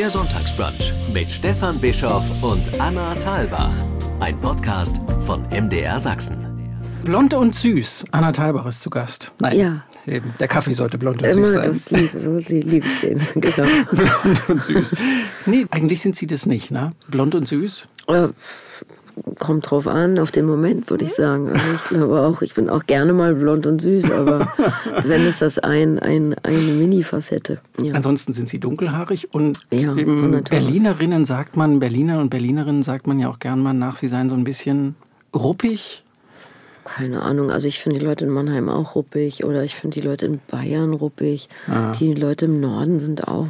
Der Sonntagsbrunch mit Stefan Bischoff und Anna Thalbach. Ein Podcast von MDR Sachsen. Blond und süß. Anna Thalbach ist zu Gast. Nein, Ja. eben. Der Kaffee sollte blond und Immer süß sein. das liebe, so sie liebe ich den. Genau. blond und süß. Nee, eigentlich sind sie das nicht, ne? Blond und süß. Äh, Kommt drauf an, auf den Moment, würde ich sagen. Also ich glaube auch, ich bin auch gerne mal blond und süß, aber wenn es das ein, ein, eine Mini-Facette. Ja. Ansonsten sind sie dunkelhaarig und Ja. Berlinerinnen sagt man, Berliner und Berlinerinnen sagt man ja auch gern mal nach, sie seien so ein bisschen ruppig. Keine Ahnung, also ich finde die Leute in Mannheim auch ruppig oder ich finde die Leute in Bayern ruppig. Die Leute im Norden sind auch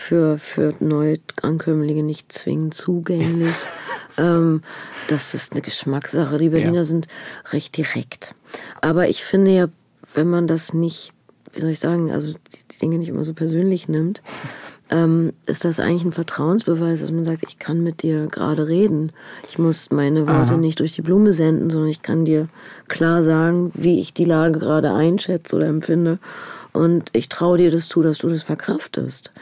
für, für Neuankömmlinge nicht zwingend zugänglich. ähm, das ist eine Geschmackssache. Die Berliner Ja. sind recht direkt. Aber ich finde ja, wenn man das nicht, wie soll ich sagen, also die, die Dinge nicht immer so persönlich nimmt, ähm, ist das eigentlich ein Vertrauensbeweis, dass man sagt, ich kann mit dir gerade reden. Ich muss meine Worte nicht durch die Blume senden, sondern ich kann dir klar sagen, wie ich die Lage gerade einschätze oder empfinde. Und ich traue dir das zu, dass du das verkraftest.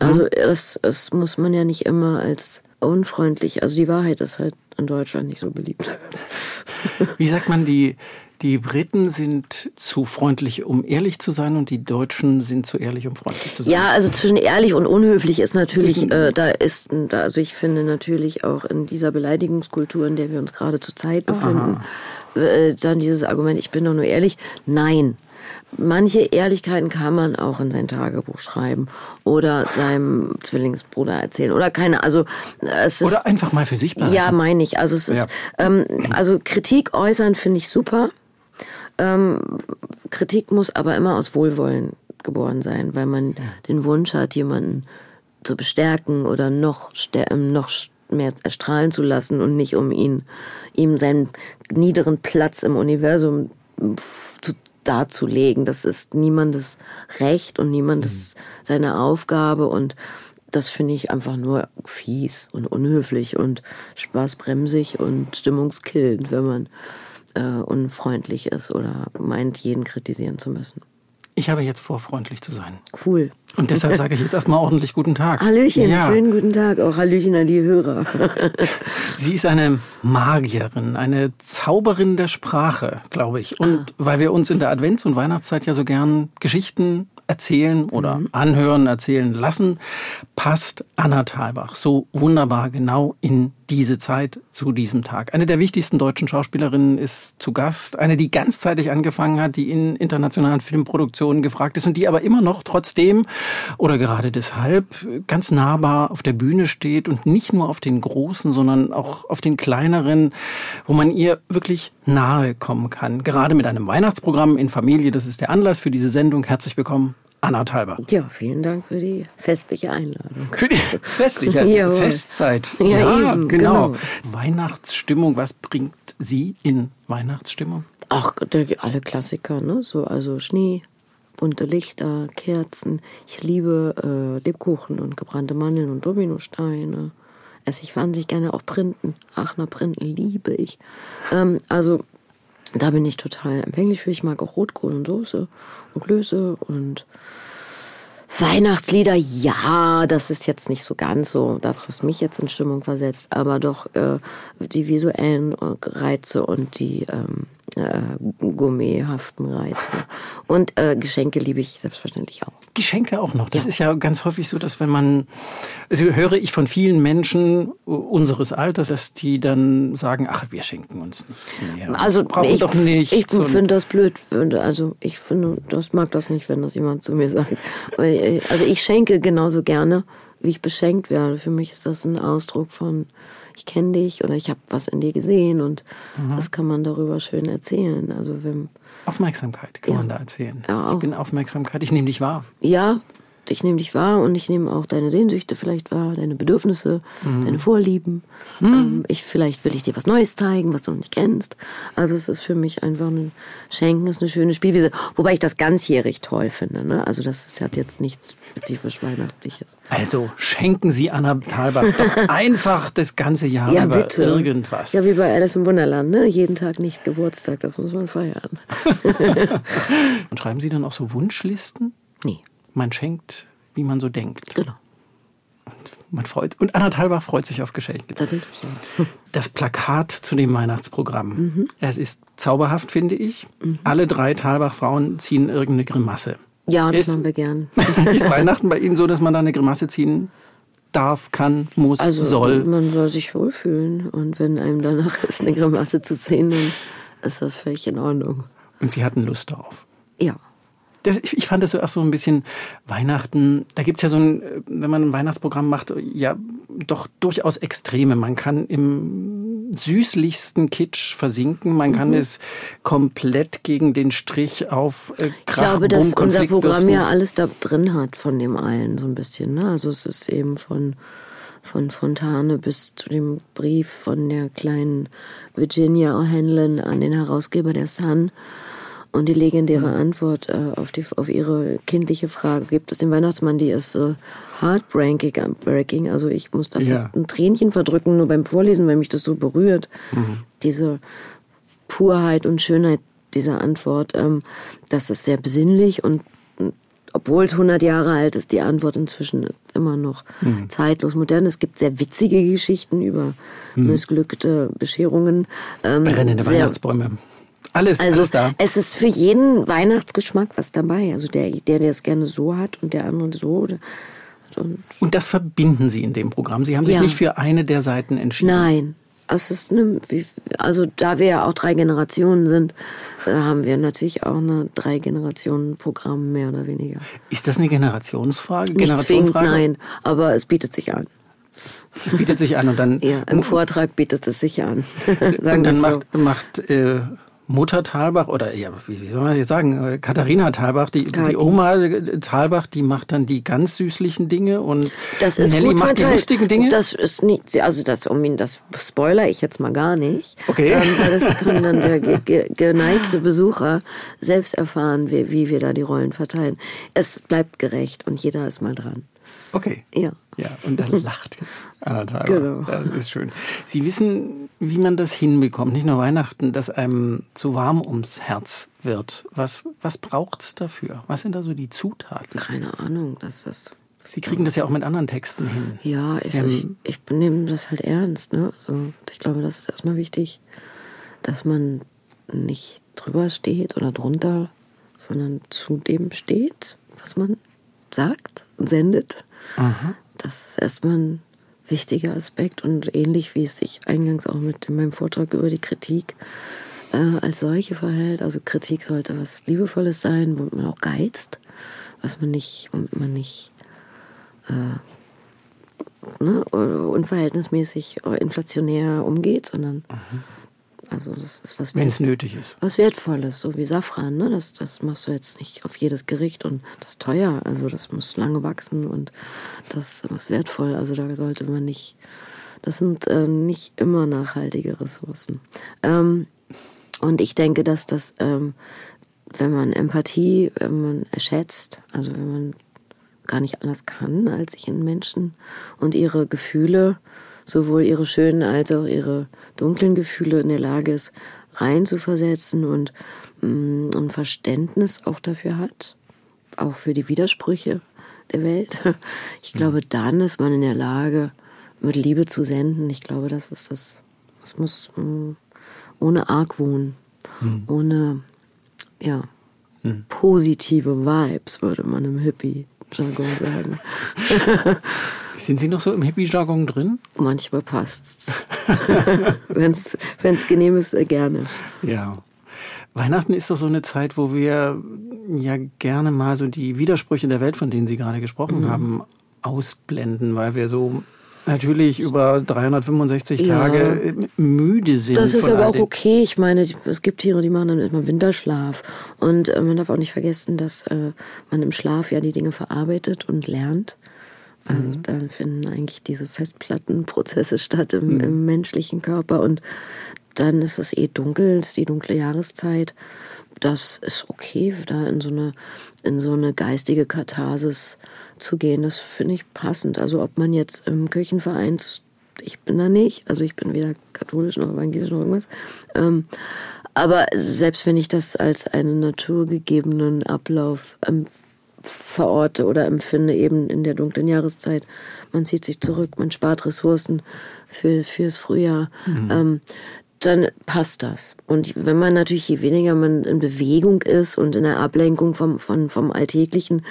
Also das, das muss man ja nicht immer als unfreundlich. Also die Wahrheit ist halt in Deutschland nicht so beliebt. Wie sagt man, die, die Briten sind zu freundlich, um ehrlich zu sein und die Deutschen sind zu ehrlich, um freundlich zu sein. Ja, also zwischen ehrlich und unhöflich ist natürlich, äh, da ist, da, also ich finde natürlich auch in dieser Beleidigungskultur, in der wir uns gerade zur Zeit befinden, äh, dann dieses Argument, ich bin doch nur ehrlich. Nein. Manche Ehrlichkeiten kann man auch in sein Tagebuch schreiben oder seinem Zwillingsbruder erzählen oder keine, also es ist, Oder einfach mal für sich behalten. ja, meine ich. Also es ist, Ja. ähm, also Kritik äußern finde ich super. Ähm, Kritik muss aber immer aus Wohlwollen geboren sein, weil man den Wunsch hat, jemanden zu bestärken oder noch, ähm, noch mehr erstrahlen zu lassen und nicht um ihn, ihm seinen niederen Platz im Universum darzulegen. Das ist niemandes Recht und niemandes seine Aufgabe und das finde ich einfach nur fies und unhöflich und spaßbremsig und stimmungskillend, wenn man äh, unfreundlich ist oder meint, jeden kritisieren zu müssen. Ich habe jetzt vor, freundlich zu sein. Cool. Und deshalb sage ich jetzt erstmal ordentlich guten Tag. Hallöchen, Ja. schönen guten Tag. Auch Hallöchen an die Hörer. Sie ist eine Magierin, eine Zauberin der Sprache, glaube ich. Und weil wir uns in der Advents- und Weihnachtszeit ja so gern Geschichten erzählen oder anhören, erzählen lassen, passt Anna Thalbach so wunderbar genau in diese Zeit zu diesem Tag. Eine der wichtigsten deutschen Schauspielerinnen ist zu Gast, eine, die ganzzeitig angefangen hat, die in internationalen Filmproduktionen gefragt ist und die aber immer noch trotzdem oder gerade deshalb ganz nahbar auf der Bühne steht und nicht nur auf den großen, sondern auch auf den kleineren, wo man ihr wirklich nahe kommen kann. Gerade mit einem Weihnachtsprogramm in Familie, das ist der Anlass für diese Sendung. Herzlich willkommen, Anna Thalbach. ja, vielen Dank für die festliche Einladung. Für die festliche Jawohl. Festzeit. Ja, eben, genau. genau. Weihnachtsstimmung, was bringt Sie in Weihnachtsstimmung? Ach, alle Klassiker, ne? So, also Schnee, bunte Lichter, Kerzen. Ich liebe äh, Lebkuchen und gebrannte Mandeln und Dominosteine. Esse ich wahnsinnig gerne auch Printen. Aachener Printen liebe ich. Ähm, also da bin ich total empfänglich für. Ich mag auch Rotkohl und Soße und Klöße und Weihnachtslieder, ja, das ist jetzt nicht so ganz so das, was mich jetzt in Stimmung versetzt, aber doch äh, die visuellen Reize und die ähm, äh, gourmethaften Reize. Und äh, Geschenke liebe ich selbstverständlich auch. Geschenke auch noch. Das Ja. ist ja ganz häufig so, dass wenn man, also höre ich von vielen Menschen unseres Alters, dass die dann sagen, ach, wir schenken uns nichts mehr. Also brauchen ich, doch nichts. ich finde das blöd. Also ich finde, das mag das nicht, wenn das jemand zu mir sagt. Äh, Also ich schenke genauso gerne, wie ich beschenkt werde. Für mich ist das ein Ausdruck von, ich kenne dich oder ich habe was in dir gesehen und Mhm. das kann man darüber schön erzählen. Also wenn, Aufmerksamkeit kann Ja. man da erzählen. Ja, ich bin Aufmerksamkeit, ich nehme dich wahr. ja, ich nehme dich wahr und ich nehme auch deine Sehnsüchte vielleicht wahr, deine Bedürfnisse, Mhm. deine Vorlieben. Ähm, ich, vielleicht will ich dir was Neues zeigen, was du noch nicht kennst. Also es ist für mich einfach ein Schenken, ist eine schöne Spielwiese. Wobei ich das ganzjährig toll finde. Ne? Also das ist, hat jetzt nichts spezifisch Weihnachtliches. Also schenken Sie Anna Thalbach doch einfach das ganze Jahr Ja, über bitte. irgendwas. Ja, wie bei Alice im Wunderland, ne? Jeden Tag nicht Geburtstag, das muss man feiern. Und schreiben Sie dann auch so Wunschlisten? Nee, Man schenkt, wie man so denkt. genau. Und man freut, und Anna Thalbach freut sich auf Geschenke. Tatsächlich, ja. Das Plakat zu dem Weihnachtsprogramm. Es ist zauberhaft, finde ich. Alle drei Thalbach-Frauen ziehen irgendeine Grimasse. Ja, das Ist- machen wir gern. ist Weihnachten bei Ihnen so, dass man da eine Grimasse ziehen darf, kann, muss, Also soll? man soll sich wohlfühlen und wenn einem danach ist, eine Grimasse zu ziehen, dann ist das völlig in Ordnung. Und Sie hatten Lust darauf. Ja. Das, ich, ich fand das auch so ein bisschen Weihnachten. Da gibt's ja so ein, äh, wenn man ein Weihnachtsprogramm macht, ja doch durchaus Extreme. Man kann im süßlichsten Kitsch versinken. Man Mhm. kann es komplett gegen den Strich auf äh, Ich Krach, glaube, dass Bumm, unser Programm ja alles da drin hat von dem allen so ein bisschen. Ne? Also es ist eben von von Fontane bis zu dem Brief von der kleinen Virginia O'Hanlon an den Herausgeber der Sun. Und die legendäre Antwort äh, auf, die, auf ihre kindliche Frage, gibt es den Weihnachtsmann, die ist äh, heartbreaking, äh, also ich muss da Ja. fast ein Tränchen verdrücken, nur beim Vorlesen, weil mich das so berührt. Diese Purheit und Schönheit dieser Antwort, ähm, das ist sehr besinnlich und obwohl es 100 Jahre alt ist, die Antwort inzwischen immer noch zeitlos modern. Es gibt sehr witzige Geschichten über missglückte Bescherungen. Ähm, Brennende sehr- Weihnachtsbäume. Alles, Also alles da. es ist für jeden Weihnachtsgeschmack was dabei. Also der, der, der es gerne so hat und der andere so. oder- Und Und das verbinden Sie in dem Programm. Sie haben sich Ja. nicht für eine der Seiten entschieden. Nein. Es ist eine, also da wir ja auch drei Generationen sind, äh, haben wir natürlich auch eine drei Generationen Programm mehr oder weniger. Ist das eine Generationsfrage? Nicht zwingend, nein, aber es bietet sich an. Es bietet sich an und dann, Ja, im Vortrag bietet es sich an. Sagen und dann wir so. macht, macht äh, Mutter Thalbach oder ja, wie, soll man jetzt sagen, äh, Katharina Thalbach, die, die. Oma äh, Thalbach, die macht dann die ganz süßlichen Dinge und Das ist Nelly macht die verteilt. lustigen Dinge. Das ist nicht, also das, um ihn, das spoiler ich jetzt mal gar nicht. Okay. Ähm, weil das kann dann der ge ge geneigte Besucher selbst erfahren, wie, wie wir da die Rollen verteilen. Es bleibt gerecht und jeder ist mal dran. Okay. Ja. Ja, und dann lacht Anna Thalbach. Genau. Das ist schön. Sie wissen, wie man das hinbekommt, nicht nur Weihnachten, dass einem zu warm ums Herz wird. Was, was braucht's dafür? Was sind da so die Zutaten? Keine Ahnung, dass das. Sie kriegen das ja auch mit anderen Texten hin. Ja, ich, Ja, ich, ich nehme das halt ernst. Ne? Also, ich glaube, das ist erstmal wichtig, dass man nicht drüber steht oder drunter, sondern zu dem steht, was man sagt und sendet. Das ist erstmal ein wichtiger Aspekt und ähnlich wie es sich eingangs auch mit in meinem Vortrag über die Kritik äh, als solche verhält. Also Kritik sollte was Liebevolles sein, womit man auch geizt, was man nicht, womit man nicht ne, unverhältnismäßig äh, inflationär umgeht, sondern also das ist was Wenn es nötig ist. was Wertvolles, so wie Safran, ne? Das, das machst du jetzt nicht auf jedes Gericht und das ist teuer, also das muss lange wachsen und das ist was wertvoll. Also da sollte man nicht, das sind äh, nicht immer nachhaltige Ressourcen. Ähm, und ich denke, dass das, ähm, wenn man Empathie, wenn man schätzt, also wenn man gar nicht anders kann, als sich in Menschen und ihre Gefühle, sowohl ihre schönen als auch ihre dunklen Gefühle in der Lage ist, reinzuversetzen und mm, ein Verständnis auch dafür hat, auch für die Widersprüche der Welt. Ich glaube, dann ist man in der Lage, mit Liebe zu senden. Ich glaube, das ist das. Es muss mm, ohne Argwohn, ohne ja positive Vibes, würde man im Hippie-Jargon sagen. Sind Sie noch so im Hippie-Jargon drin? Manchmal passt's. wenn's, wenn's genehm ist, äh, gerne. Ja. Weihnachten ist doch so eine Zeit, wo wir ja gerne mal so die Widersprüche der Welt, von denen Sie gerade gesprochen Mhm. haben, ausblenden, weil wir so natürlich über 365 Ja. Tage äh, müde sind. Das ist aber auch okay. Ich meine, es gibt Tiere, die machen dann immer Winterschlaf. Und äh, man darf auch nicht vergessen, dass man im Schlaf ja die Dinge verarbeitet und lernt. Also Mhm. dann finden eigentlich diese Festplattenprozesse statt im, Mhm. im menschlichen Körper. Und dann ist es eh dunkel, ist die dunkle Jahreszeit. Das ist okay, da in so eine, in so eine geistige Katharsis zu gehen. Das finde ich passend. Also ob man jetzt im Kirchenverein ich bin da nicht, also ich bin weder katholisch noch evangelisch noch irgendwas. Ähm, aber selbst wenn ich das als einen naturgegebenen Ablauf verorte oder empfinde, eben in der dunklen Jahreszeit. Man zieht sich zurück, man spart Ressourcen für, fürs Frühjahr. Mhm. Ähm, dann passt das. Und wenn man natürlich, je weniger man in Bewegung ist und in der Ablenkung vom, vom, vom Alltäglichen,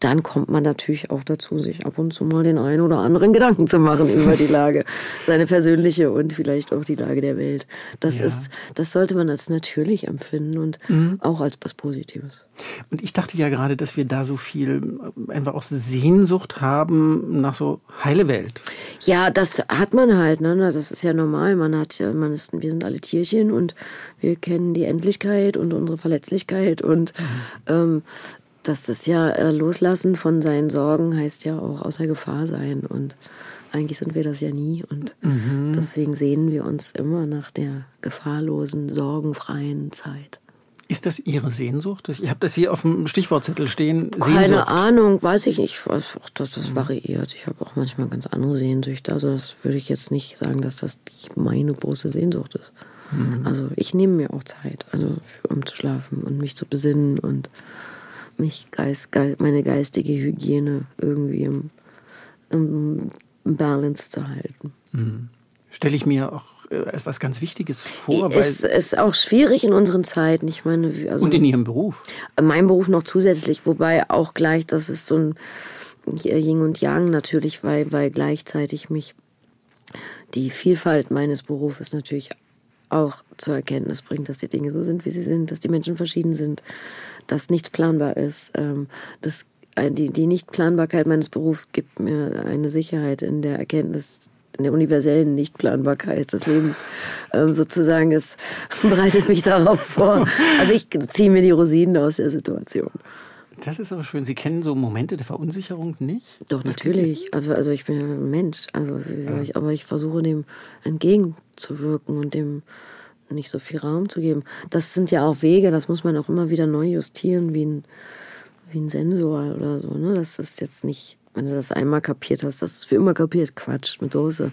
dann kommt man natürlich auch dazu, sich ab und zu mal den einen oder anderen Gedanken zu machen über die Lage, seine persönliche und vielleicht auch die Lage der Welt. Das ja. ist, das sollte man als natürlich empfinden und mhm. auch als was Positives. Und ich dachte ja gerade, dass wir da so viel einfach auch Sehnsucht haben nach so heile Welt. Ja, das hat man halt, ne? Das ist ja normal. Man hat ja, man ist, wir sind alle Tierchen und wir kennen die Endlichkeit und unsere Verletzlichkeit und mhm. ähm, dass das ja äh, Loslassen von seinen Sorgen heißt ja auch außer Gefahr sein. Und eigentlich sind wir das ja nie. Und mhm. deswegen sehnen wir uns immer nach der gefahrlosen, sorgenfreien Zeit. Ist das Ihre Sehnsucht? Ich habe das hier auf dem Stichwortzettel stehen. Sehnsucht. Keine Ahnung, weiß ich nicht. Weiß auch, dass das variiert. Ich habe auch manchmal ganz andere Sehnsüchte. Also das würde ich jetzt nicht sagen, dass das meine große Sehnsucht ist. Mhm. Also ich nehme mir auch Zeit, also um zu schlafen und mich zu besinnen und mich Geist, Geist, meine geistige Hygiene irgendwie im, im Balance zu halten. Mhm. Stelle ich mir auch äh, als was ganz Wichtiges vor. Es ist auch schwierig in unseren Zeiten. Ich meine, also und in Ihrem Beruf? Mein Beruf noch zusätzlich, wobei auch gleich, das ist so ein Yin und Yang natürlich, weil, weil gleichzeitig mich die Vielfalt meines Berufes natürlich auch zur Erkenntnis bringt, dass die Dinge so sind, wie sie sind, dass die Menschen verschieden sind, dass nichts planbar ist. Ähm, das, die, die Nichtplanbarkeit meines Berufs gibt mir eine Sicherheit in der Erkenntnis, in der universellen Nichtplanbarkeit des Lebens ähm, sozusagen. Es bereitet mich darauf vor. Also ich ziehe mir die Rosinen aus der Situation. Das ist aber schön. Sie kennen so Momente der Verunsicherung nicht? Doch, natürlich. Also, also ich bin ja ein Mensch. Also, wie sage ich, aber ich versuche dem entgegenzuwirken und dem nicht so viel Raum zu geben. Das sind ja auch Wege, das muss man auch immer wieder neu justieren, wie ein, wie ein Sensor oder so. Ne? Das ist jetzt nicht, wenn du das einmal kapiert hast, das ist für immer kapiert. Quatsch, mit Soße.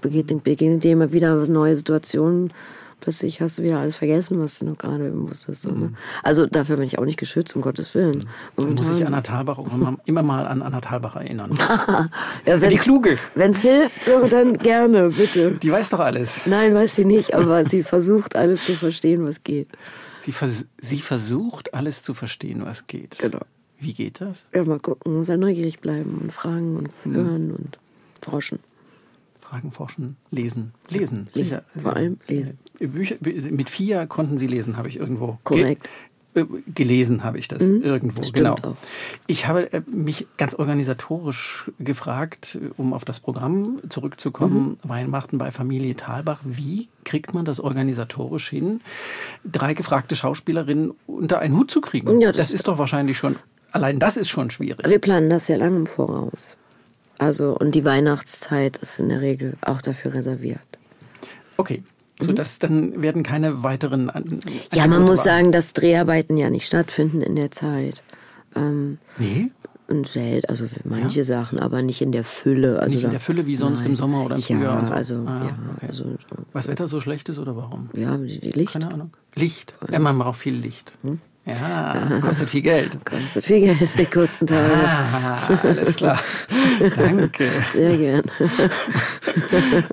Begegnet dir immer wieder neue Situationen plötzlich hast du wieder alles vergessen, was du noch gerade wusstest. So, ne? Mhm. Also dafür bin ich auch nicht geschützt, um Gottes Willen. Mhm. Dann muss ich Anna Thalbach auch immer, immer mal an Anna Thalbach erinnern. ja, die Kluge. Wenn es hilft, so, dann gerne, bitte. Die weiß doch alles. Nein, weiß sie nicht, aber sie versucht alles zu verstehen, was geht. Sie, vers sie versucht alles zu verstehen, was geht. Genau. Wie geht das? Ja, mal gucken, muss ja neugierig bleiben und fragen und mhm. hören und forschen. Fragen, forschen, lesen. Lesen. lesen. Vor allem lesen. Äh, Bücher, mit vier konnten Sie lesen, habe ich irgendwo. Korrekt. Ge äh, gelesen habe ich das mhm, irgendwo, genau. Auch. Ich habe äh, mich ganz organisatorisch gefragt, um auf das Programm zurückzukommen, mhm. Weihnachten bei Familie Thalbach. Wie kriegt man das organisatorisch hin, drei gefragte Schauspielerinnen unter einen Hut zu kriegen? Ja, das, das ist doch wahrscheinlich schon, allein das ist schon schwierig. Wir planen das ja lange im Voraus. Also, und die Weihnachtszeit ist in der Regel auch dafür reserviert. Okay. So, mhm. dass dann werden keine weiteren. An ja, man muss sagen, dass Dreharbeiten ja nicht stattfinden in der Zeit. Ähm, nee? Und selten, also manche ja. Sachen, aber nicht in der Fülle. Also nicht in der Fülle wie sonst nein. im Sommer oder im Frühjahr. Ja, so. also, ah, ja, okay. also Was Wetter so schlecht ist oder warum? Ja, Licht. Keine Ahnung. Licht. Ja, man braucht viel Licht. Hm? Ja, kostet viel Geld. Kostet viel Geld, die kurzen Tage. Ah, alles klar. Danke. Sehr gern.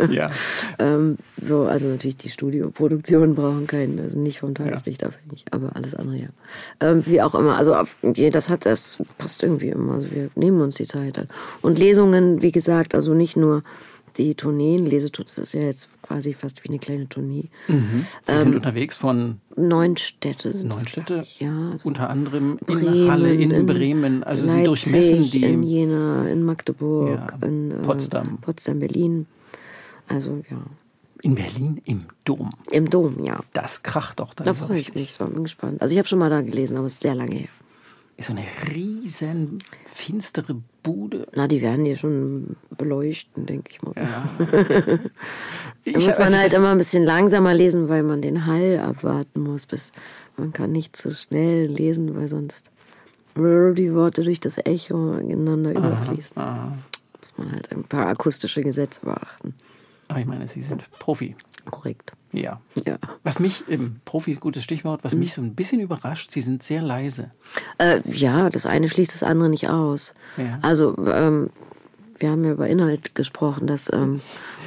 ja. Ähm, so, also natürlich die Studioproduktionen brauchen keinen, also nicht vom Tageslicht ja. abhängig, aber alles andere ja. Ähm, wie auch immer, also auf, das hat das passt irgendwie immer. Also wir nehmen uns die Zeit. Und Lesungen, wie gesagt, also nicht nur die Tourneen, Lesetour, das ist ja jetzt quasi fast wie eine kleine Tournee. Mhm. Sie ähm, sind unterwegs von neun Städte. Sind neun Städte, ja, also unter anderem Bremen, in Halle, in, in Bremen. Also Leipzig, Sie durchmessen die. In Jena, in Magdeburg, ja, in äh, Potsdam. Potsdam, Berlin. Also ja. In Berlin im Dom. Im Dom, ja. Das kracht doch dann. Da freue ich mich, bin gespannt. Also ich habe schon mal da gelesen, aber es ist sehr lange her so eine riesen finstere Bude. Na, die werden hier schon beleuchten, denke ich mal. Ja. da muss man also halt immer ein bisschen langsamer lesen, weil man den Hall abwarten muss. Bis man kann nicht so schnell lesen, weil sonst die Worte durch das Echo ineinander aha, überfließen. Aha. Muss man halt ein paar akustische Gesetze beachten. Aber ich meine, Sie sind Profi. Korrekt. Ja. Ja. Was mich, im Profi, gutes Stichwort, was mich so ein bisschen überrascht, Sie sind sehr leise. Äh, ja, das eine schließt das andere nicht aus. Ja. Also, ähm, wir haben ja über Inhalt gesprochen, dass, ähm,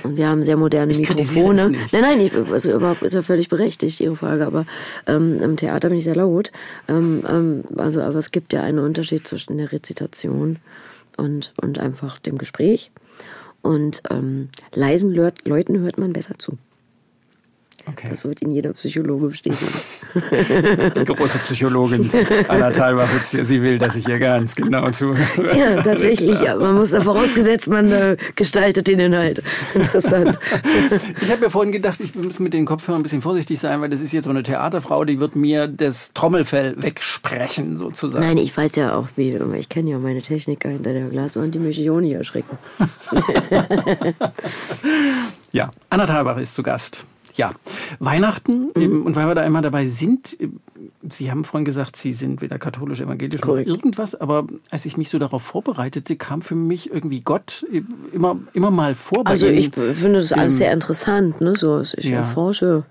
und wir haben sehr moderne Ich Mikrofone. nicht. Nein, nein, ich, also überhaupt ist ja völlig berechtigt, Ihre Frage, aber ähm, im Theater bin ich sehr laut. Ähm, ähm, also, aber es gibt ja einen Unterschied zwischen der Rezitation und, und einfach dem Gespräch. Und ähm, leisen Leut- Leuten hört man besser zu. Okay. Das wird Ihnen jeder Psychologe bestätigen. Die große Psychologin Anna Thalbach, sie will, dass ich ihr ganz genau zuhöre. Ja, tatsächlich. Ja. Man muss da vorausgesetzt, man äh, gestaltet den Inhalt. Interessant. Ich habe mir vorhin gedacht, ich muss mit den Kopfhörern ein bisschen vorsichtig sein, weil das ist jetzt so eine Theaterfrau, die wird mir das Trommelfell wegsprechen, sozusagen. Nein, ich weiß ja auch, wie, ich kenne ja meine Techniker hinter der Glaswand, die möchte ich auch nicht erschrecken. Ja, Anna Thalbach ist zu Gast. Ja, Weihnachten, Mhm. eben, und weil wir da immer dabei sind, äh, Sie haben vorhin gesagt, Sie sind weder katholisch, evangelisch noch Korrekt. irgendwas, aber als ich mich so darauf vorbereitete, kam für mich irgendwie Gott äh, immer, immer mal vor. Also ich finde das alles sehr interessant, ne? So, ich Ja. erforsche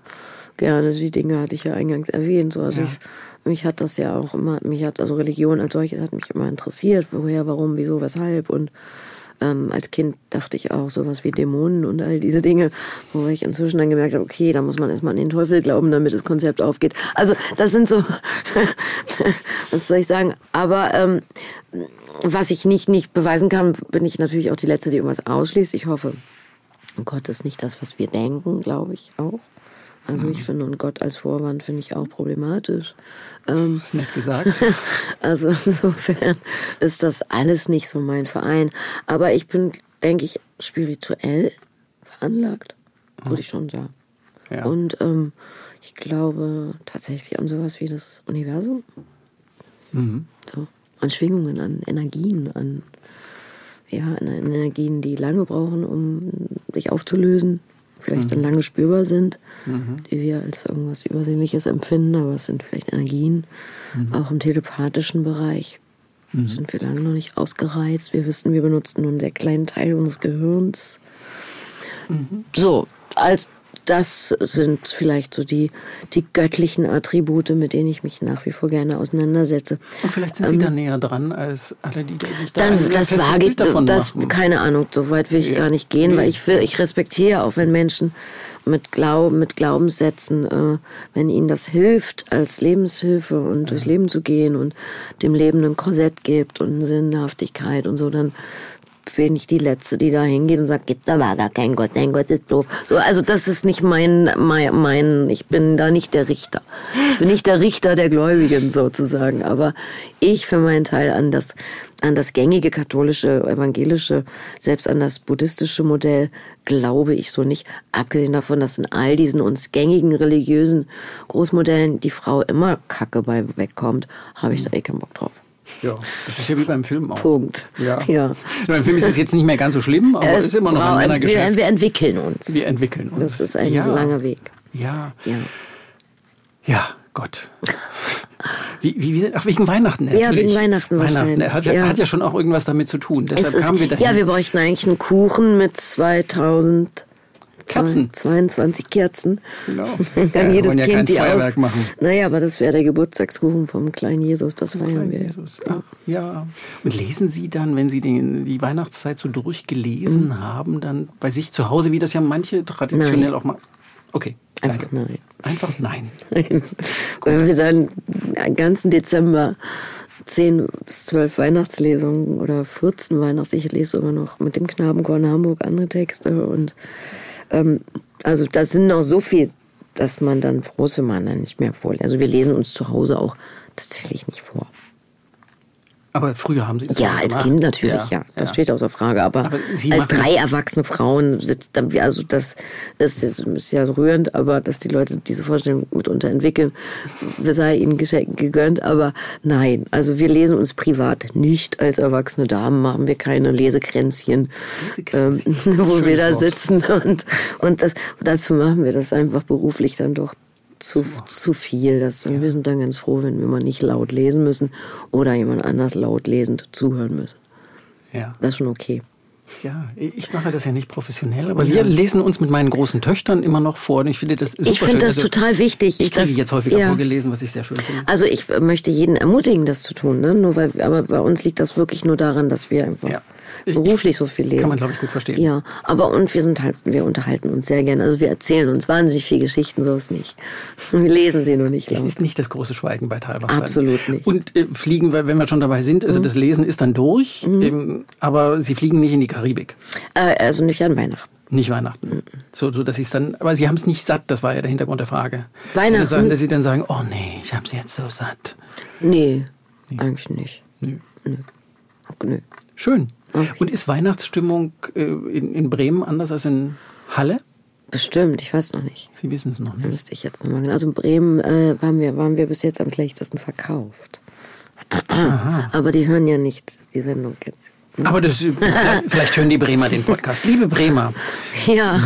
gerne die Dinge, hatte ich ja eingangs erwähnt. So, also ich, mich hat das ja auch immer, mich hat also Religion als solches hat mich immer interessiert, woher, warum, wieso, weshalb und ähm, als Kind dachte ich auch sowas wie Dämonen und all diese Dinge, wo ich inzwischen dann gemerkt habe, okay, da muss man erstmal an den Teufel glauben, damit das Konzept aufgeht. Also das sind so, was soll ich sagen? Aber ähm, was ich nicht, nicht beweisen kann, bin ich natürlich auch die Letzte, die irgendwas ausschließt. Ich hoffe, Gott ist nicht das, was wir denken, glaube ich auch. Also ich finde, und Gott als Vorwand finde ich auch problematisch. Ähm, ist nett gesagt. also insofern ist das alles nicht so mein Verein. Aber ich bin, denke ich, spirituell veranlagt, würde ich schon sagen. Ja. Und ähm, ich glaube tatsächlich an sowas wie das Universum. So, an Schwingungen, an Energien, an, ja, an Energien, die lange brauchen, um sich aufzulösen, vielleicht dann lange spürbar sind, die wir als irgendwas Übersinnliches empfinden, aber es sind vielleicht Energien, auch im telepathischen Bereich. Sind wir lange noch nicht ausgereizt. Wir wissen, wir benutzen nur einen sehr kleinen Teil unseres Gehirns. So, als das sind vielleicht so die, die göttlichen Attribute, mit denen ich mich nach wie vor gerne auseinandersetze. Und vielleicht sind Sie da näher dran als alle, die sich da Ähm, Dann, ein das wage ich, das, machen. keine Ahnung, so weit will ich Ja. gar nicht gehen, Nee. weil ich will, ich respektiere auch, wenn Menschen mit Glauben, mit Glaubenssätzen, äh, wenn ihnen das hilft, als Lebenshilfe und durchs Leben zu gehen und dem Leben ein Korsett gibt und eine Sinnhaftigkeit und so, dann bin ich die Letzte, die da hingeht und sagt, gibt da war gar kein Gott, dein Gott ist doof. So, also das ist nicht mein, mein, mein, ich bin da nicht der Richter. Ich bin nicht der Richter der Gläubigen sozusagen, aber ich für meinen Teil an das, an das gängige katholische, evangelische, selbst an das buddhistische Modell glaube ich so nicht. Abgesehen davon, dass in all diesen uns gängigen religiösen Großmodellen die Frau immer Kacke bei wegkommt, habe ich da eh keinen Bock drauf. Ja, das ist ja wie beim Film auch. Punkt. Ja. ja. Beim Film ist es jetzt nicht mehr ganz so schlimm, aber es ist immer noch ein Männergeschäft. wir, wir entwickeln uns. Wir entwickeln uns. das ist ein ja. langer Weg. Ja, Ja. ja, Gott. Wie, wie, wie, ach, wegen Weihnachten Ja, natürlich. wegen Weihnachten wahrscheinlich, Hat ja, ja. hat ja schon auch irgendwas damit zu tun. Es Deshalb ist, kamen wir dahin. ja, wir bräuchten eigentlich einen Kuchen mit 2000 Kerzen. 22 Kerzen. Genau. Dann kann Ja, jedes ja Kind die Feuerwerk auf. machen. Naja, aber das wäre der Geburtstagskuchen vom kleinen Jesus, das feiern wir. Jesus. Ja, ja. Und lesen Sie dann, wenn Sie den, die Weihnachtszeit so durchgelesen Mhm. haben, dann bei sich zu Hause, wie das ja manche traditionell Nein. auch machen? Okay. Einfach danke. nein. Einfach nein. Wenn wir dann den ganzen Dezember 10 bis 12 Weihnachtslesungen oder 14 Weihnachts, ich lese sogar noch mit dem Knabenchor in Hamburg andere Texte und ähm, also da sind noch so viel, dass man dann froh ist, nicht mehr vorliest. Also wir lesen uns zu Hause auch tatsächlich nicht vor. Aber früher haben Sie das Ja, als gemacht. Kind natürlich, ja. Das steht außer Frage. Aber, Aber als drei das- erwachsene Frauen sitzt also das, das ist, ist ja rührend, aber dass die Leute diese Vorstellung mitunter entwickeln, sei ihnen geschenkt gegönnt. Aber nein, also wir lesen uns privat nicht als erwachsene Damen, machen wir keine Lesekränzchen, ähm, Lesekränzchen. wo wir Schönes da Wort. sitzen. Und, und das, dazu machen wir das einfach beruflich dann doch zu, zu viel. Das, Wir sind dann ganz froh, wenn wir mal nicht laut lesen müssen oder jemand anders laut lesend zuhören müssen. Ja. Das ist schon okay. Ja, ich mache das ja nicht professionell, aber wir lesen uns mit meinen großen Töchtern immer noch vor und ich finde das Ich finde das Also, total wichtig. Ich kriege das- jetzt häufiger ja. vorgelesen, was ich sehr schön finde. Also ich möchte jeden ermutigen, das zu tun. Ne? Nur weil, aber bei uns liegt das wirklich nur daran, dass wir einfach Ja. Ich- beruflich so viel lesen. Kann man, glaube ich, gut verstehen. Ja, aber und wir sind halt, wir unterhalten uns sehr gerne. Also wir erzählen uns wahnsinnig viel Geschichten, so ist nicht. Wir lesen sie nur nicht laut. ist nicht das große Schweigen bei Talbach. Absolut nicht. Und äh, fliegen, wenn wir schon dabei sind, also das Lesen ist dann durch, Mhm. ähm, aber sie fliegen nicht in die Karibik. Äh, also nicht an Weihnachten. Nicht Weihnachten. So, so dass sie es dann, aber sie haben es nicht satt, das war ja der Hintergrund der Frage. Weihnachten? Dass sie, sagen, dass sie dann sagen, oh nee, ich habe es jetzt so satt. Nee, eigentlich nicht. Nö. Nö. Schön. Okay. Und ist Weihnachtsstimmung äh, in, in Bremen anders als in Halle? Bestimmt, ich weiß noch nicht. Sie wissen es noch Da nicht. müsste ich jetzt nochmal. Also in Bremen äh, waren, wir, waren wir bis jetzt am schlechtesten verkauft. Aber die hören ja nicht die Sendung jetzt. Aber das, äh, vielleicht, hören die Bremer den Podcast. Liebe Bremer, Ja,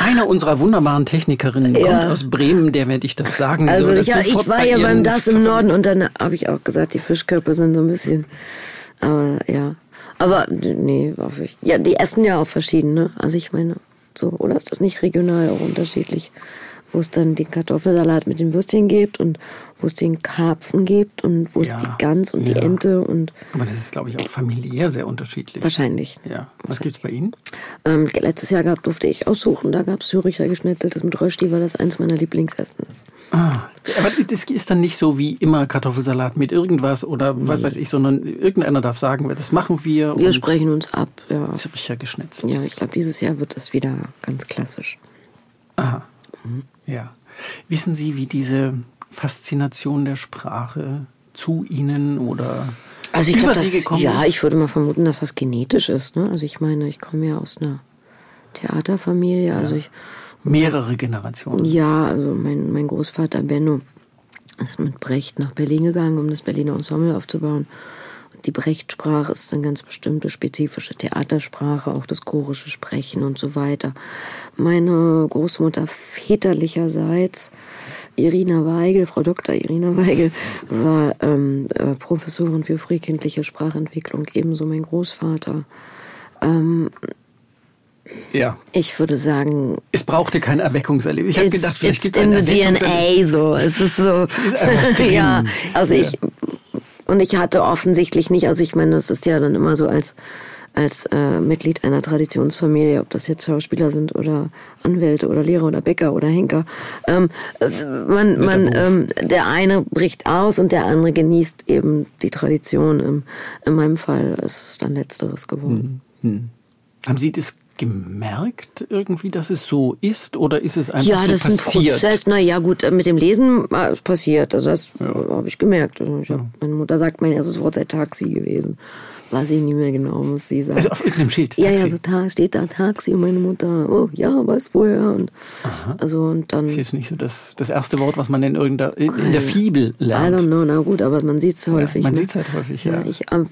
eine unserer wunderbaren Technikerinnen Ja. kommt aus Bremen, der werde ich das sagen. also so, dass ich, ja, ich war ja beim Das im Norden und dann habe ich auch gesagt, die Fischkörper sind so ein bisschen. Aber ja. Aber nee, war für, ja, die essen ja auch verschieden, ne? Also ich meine, so, oder ist das nicht regional auch unterschiedlich? Wo es dann den Kartoffelsalat mit den Würstchen gibt und wo es den Karpfen gibt und wo es Ja, die Gans und die ja. Ente und Aber das ist, glaube ich, auch familiär sehr unterschiedlich. wahrscheinlich. Ja. Was gibt's bei Ihnen? Ähm, letztes Jahr gab, durfte ich aussuchen, da gab es Züricher Geschnetzeltes mit Rösti, weil das eins meiner Lieblingsessen ist. Ah, aber das ist dann nicht so wie immer Kartoffelsalat mit irgendwas oder was weiß ich, sondern irgendeiner darf sagen, das machen wir. Wir sprechen uns ab, ja. Zürcher geschnetzt. Ja, ich glaube, dieses Jahr wird das wieder ganz klassisch. Aha. Ja. Wissen Sie, wie diese Faszination der Sprache zu Ihnen oder Also ich über glaube, Sie das, gekommen ja, ist? ich würde mal vermuten, dass das genetisch ist. Ne? Also ich meine, ich komme ja aus einer Theaterfamilie. Also ich, Mehrere Generationen. ja, also mein, mein Großvater Benno ist mit Brecht nach Berlin gegangen, um das Berliner Ensemble aufzubauen. Die Brechtsprache ist eine ganz bestimmte spezifische Theatersprache, auch das chorische Sprechen und so weiter. Meine Großmutter väterlicherseits, Irina Weigel, Frau Dr. Irina Weigel, war ähm, äh, Professorin für frühkindliche Sprachentwicklung, ebenso mein Großvater. Ja. Ich würde sagen, Es brauchte kein Erweckungserlebnis. Ich habe gedacht, vielleicht gibt es in the. DNA so. Es ist so. ist einfach drin. ja, also Ja. ich und ich hatte offensichtlich nicht, also ich meine, es ist ja dann immer so als als äh, Mitglied einer Traditionsfamilie, ob das jetzt Schauspieler sind oder Anwälte oder Lehrer oder Bäcker oder Henker. Ähm, äh, man, man, ähm, der eine bricht aus und der andere genießt eben die Tradition. In, in meinem Fall ist es dann letzteres geworden. Haben Sie das gemerkt irgendwie, dass es so ist oder ist es einfach Ja, so das ist ein passiert? Prozess. Na ja, gut, äh, mit dem Lesen äh, passiert. Also das äh, habe ich gemerkt. Also ich hab, Meine Mutter sagt, mein erstes Wort sei Taxi gewesen. Weiß ich nicht mehr genau, muss sie sagen. Also auf irgendeinem Schild. ja, ja, Taxi. so ta steht da Taxi und meine Mutter, oh ja, was woher? Und, also und dann, Das ist jetzt nicht so das, das erste Wort, was man in irgendeiner in, in der Fibel I lernt. don't know, na gut, aber man sieht es häufig. man ne? sieht's halt häufig, ja. ich, ähm,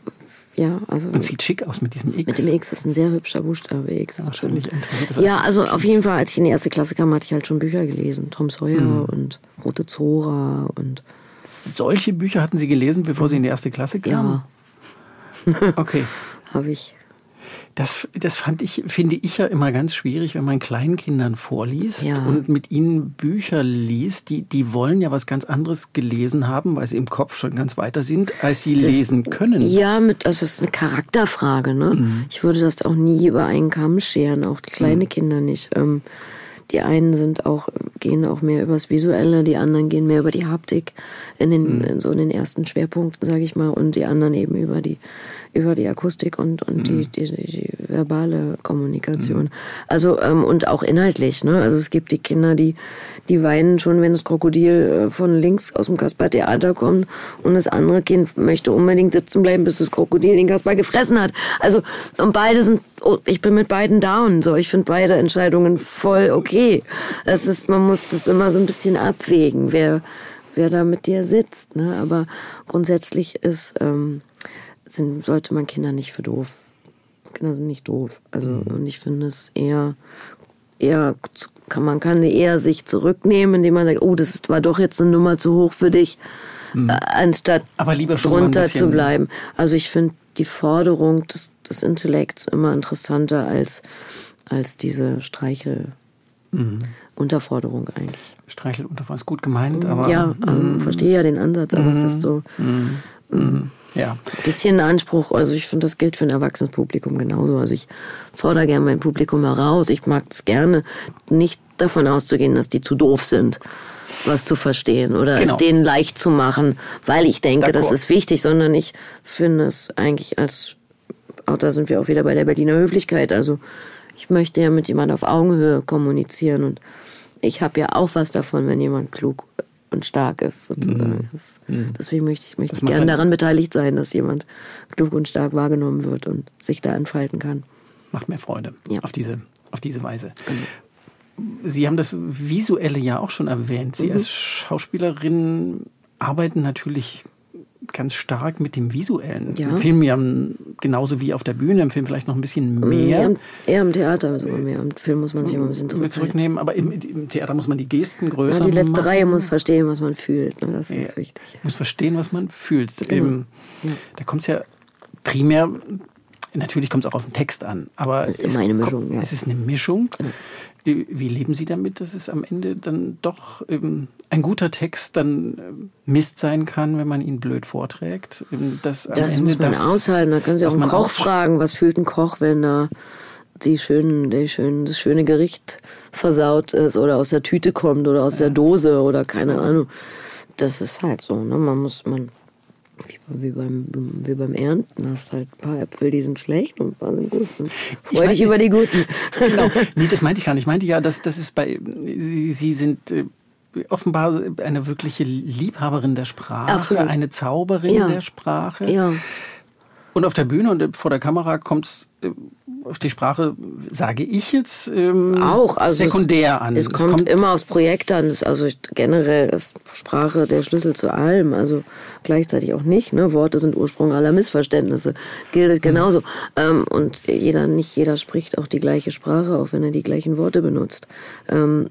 ja, also Und sieht schick aus mit diesem X. mit dem X ist ein sehr hübscher Buchstabe X. Wahrscheinlich interessiert das Ja, also auf jeden Fall, als ich in die erste Klasse kam, hatte ich halt schon Bücher gelesen. Tom Sawyer Mhm. und Rote Zora und Solche Bücher hatten Sie gelesen, bevor Sie in die erste Klasse kamen? ja, Okay. habe ich. Das, das fand ich, finde ich ja immer ganz schwierig, wenn man Kleinkindern vorliest Ja. und mit ihnen Bücher liest. Die, die wollen ja was ganz anderes gelesen haben, weil sie im Kopf schon ganz weiter sind, als sie Das lesen können. Ja, mit, also es ist eine Charakterfrage, ne? Mhm. Ich würde das auch nie über einen Kamm scheren, auch die kleine Kinder nicht. Ähm, die einen sind auch, gehen auch mehr übers Visuelle, die anderen gehen mehr über die Haptik in den, Mhm. in so in den ersten Schwerpunkten, sage ich mal, und die anderen eben über die, über die Akustik und, und die, Mhm. die, die, die verbale Kommunikation. Also, ähm, und auch inhaltlich, ne? Also es gibt die Kinder, die, die weinen schon, wenn das Krokodil äh, von links aus dem Kasper-Theater kommt und das andere Kind möchte unbedingt sitzen bleiben, bis das Krokodil den Kasper gefressen hat. Also, und beide sind, oh, ich bin mit beiden down, so. Ich finde beide Entscheidungen voll okay. Es ist, man muss das immer so ein bisschen abwägen, wer, wer da mit dir sitzt, ne? Aber grundsätzlich ist, ähm, sind, sollte man Kinder nicht für doof. Kinder sind nicht doof. Also, und ich finde es eher, eher, kann, man kann eher sich zurücknehmen, indem man sagt, oh, das war doch jetzt eine Nummer zu hoch für dich. äh, anstatt Aber lieber schon drunter zu bleiben. Also ich finde die Forderung des, des Intellekts immer interessanter als, als diese Streichel. Unterforderung eigentlich. Streichel unterfahren ist gut gemeint, aber ja, ähm, verstehe ja den Ansatz, aber es ist so ja. ein bisschen ein Anspruch. Also ich finde, das gilt für ein erwachsenes Publikum genauso. Also ich fordere gerne mein Publikum heraus. Ich mag es gerne, nicht davon auszugehen, dass die zu doof sind, was zu verstehen oder Genau. es denen leicht zu machen, weil ich denke, das ist wichtig, sondern ich finde es eigentlich als, auch da sind wir auch wieder bei der Berliner Höflichkeit. Also ich möchte ja mit jemand auf Augenhöhe kommunizieren und ich habe ja auch was davon, wenn jemand klug und stark ist, sozusagen. Das, deswegen möchte ich, möchte ich gerne daran beteiligt sein, dass jemand klug und stark wahrgenommen wird und sich da entfalten kann. macht mir Freude Ja. auf, diese, auf diese Weise. Sie haben das Visuelle ja auch schon erwähnt. Sie als Schauspielerin arbeiten natürlich ganz stark mit dem Visuellen. Ja. Im Film ja genauso wie auf der Bühne, im Film vielleicht noch ein bisschen mehr. im- eher im Theater, sogar mehr. Im Film muss man sich immer ein bisschen zurücknehmen. zurücknehmen, aber im, im Theater muss man die Gesten größer Ja, die letzte machen. Reihe muss verstehen, was man fühlt. Ne? Das ist Ja. wichtig. muss verstehen, was man fühlt. Genau. Ähm, Da kommt es ja primär, natürlich kommt es auch auf den Text an, aber Das ist es, immer eine Mischung, kommt- ja. Genau. es ist eine Mischung. Wie leben Sie damit, dass es am Ende dann doch ähm, ein guter Text dann ähm, Mist sein kann, wenn man ihn blöd vorträgt? Ähm, Das Ende muss man das, aushalten. Da können Sie auch einen Koch fragen, was fühlt ein Koch, wenn da die schönen, die schönen, das schöne Gericht versaut ist oder aus der Tüte kommt oder aus der Dose oder keine Ahnung. Das ist halt so. Ne? Man muss, man, wie, beim, wie beim Ernten, hast halt ein paar Äpfel, die sind schlecht und ein paar sind gut. Und Freu dich über die guten. Genau. Nee, das meinte ich gar nicht. Ich meinte ja, dass das ist bei Sie, Sie sind äh, offenbar eine wirkliche Liebhaberin der Sprache, Absolut. eine Zauberin Ja. der Sprache. Ja. Und auf der Bühne und vor der Kamera kommt es auf die Sprache, sage ich jetzt, ähm, auch. Also sekundär es, an. Es kommt, immer aufs Projekt an. Also generell ist Sprache der Schlüssel zu allem. Also gleichzeitig auch nicht. Ne? Worte sind Ursprung aller Missverständnisse. Gilt genauso. Ähm, und jeder, nicht jeder spricht auch die gleiche Sprache, auch wenn er die gleichen Worte benutzt. Ähm,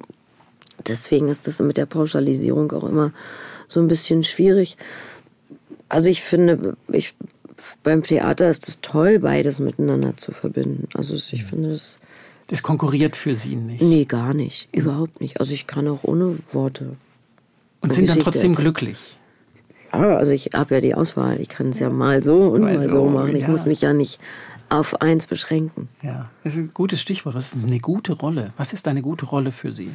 deswegen ist das mit der Pauschalisierung auch immer so ein bisschen schwierig. Also ich finde, ich, beim Theater ist es toll, beides miteinander zu verbinden. Also ich finde es Das konkurriert für Sie nicht. Nee, gar nicht. Überhaupt nicht. Also ich kann auch ohne Worte. Und sind dann Geschichte trotzdem erzählen. glücklich. Ja, also ich habe ja die Auswahl. Ich kann es ja mal so und Mal mal so, so machen. Ich ja. muss mich ja nicht auf eins beschränken. Ja, das ist ein gutes Stichwort. Was ist eine gute Rolle? Was ist eine gute Rolle für Sie?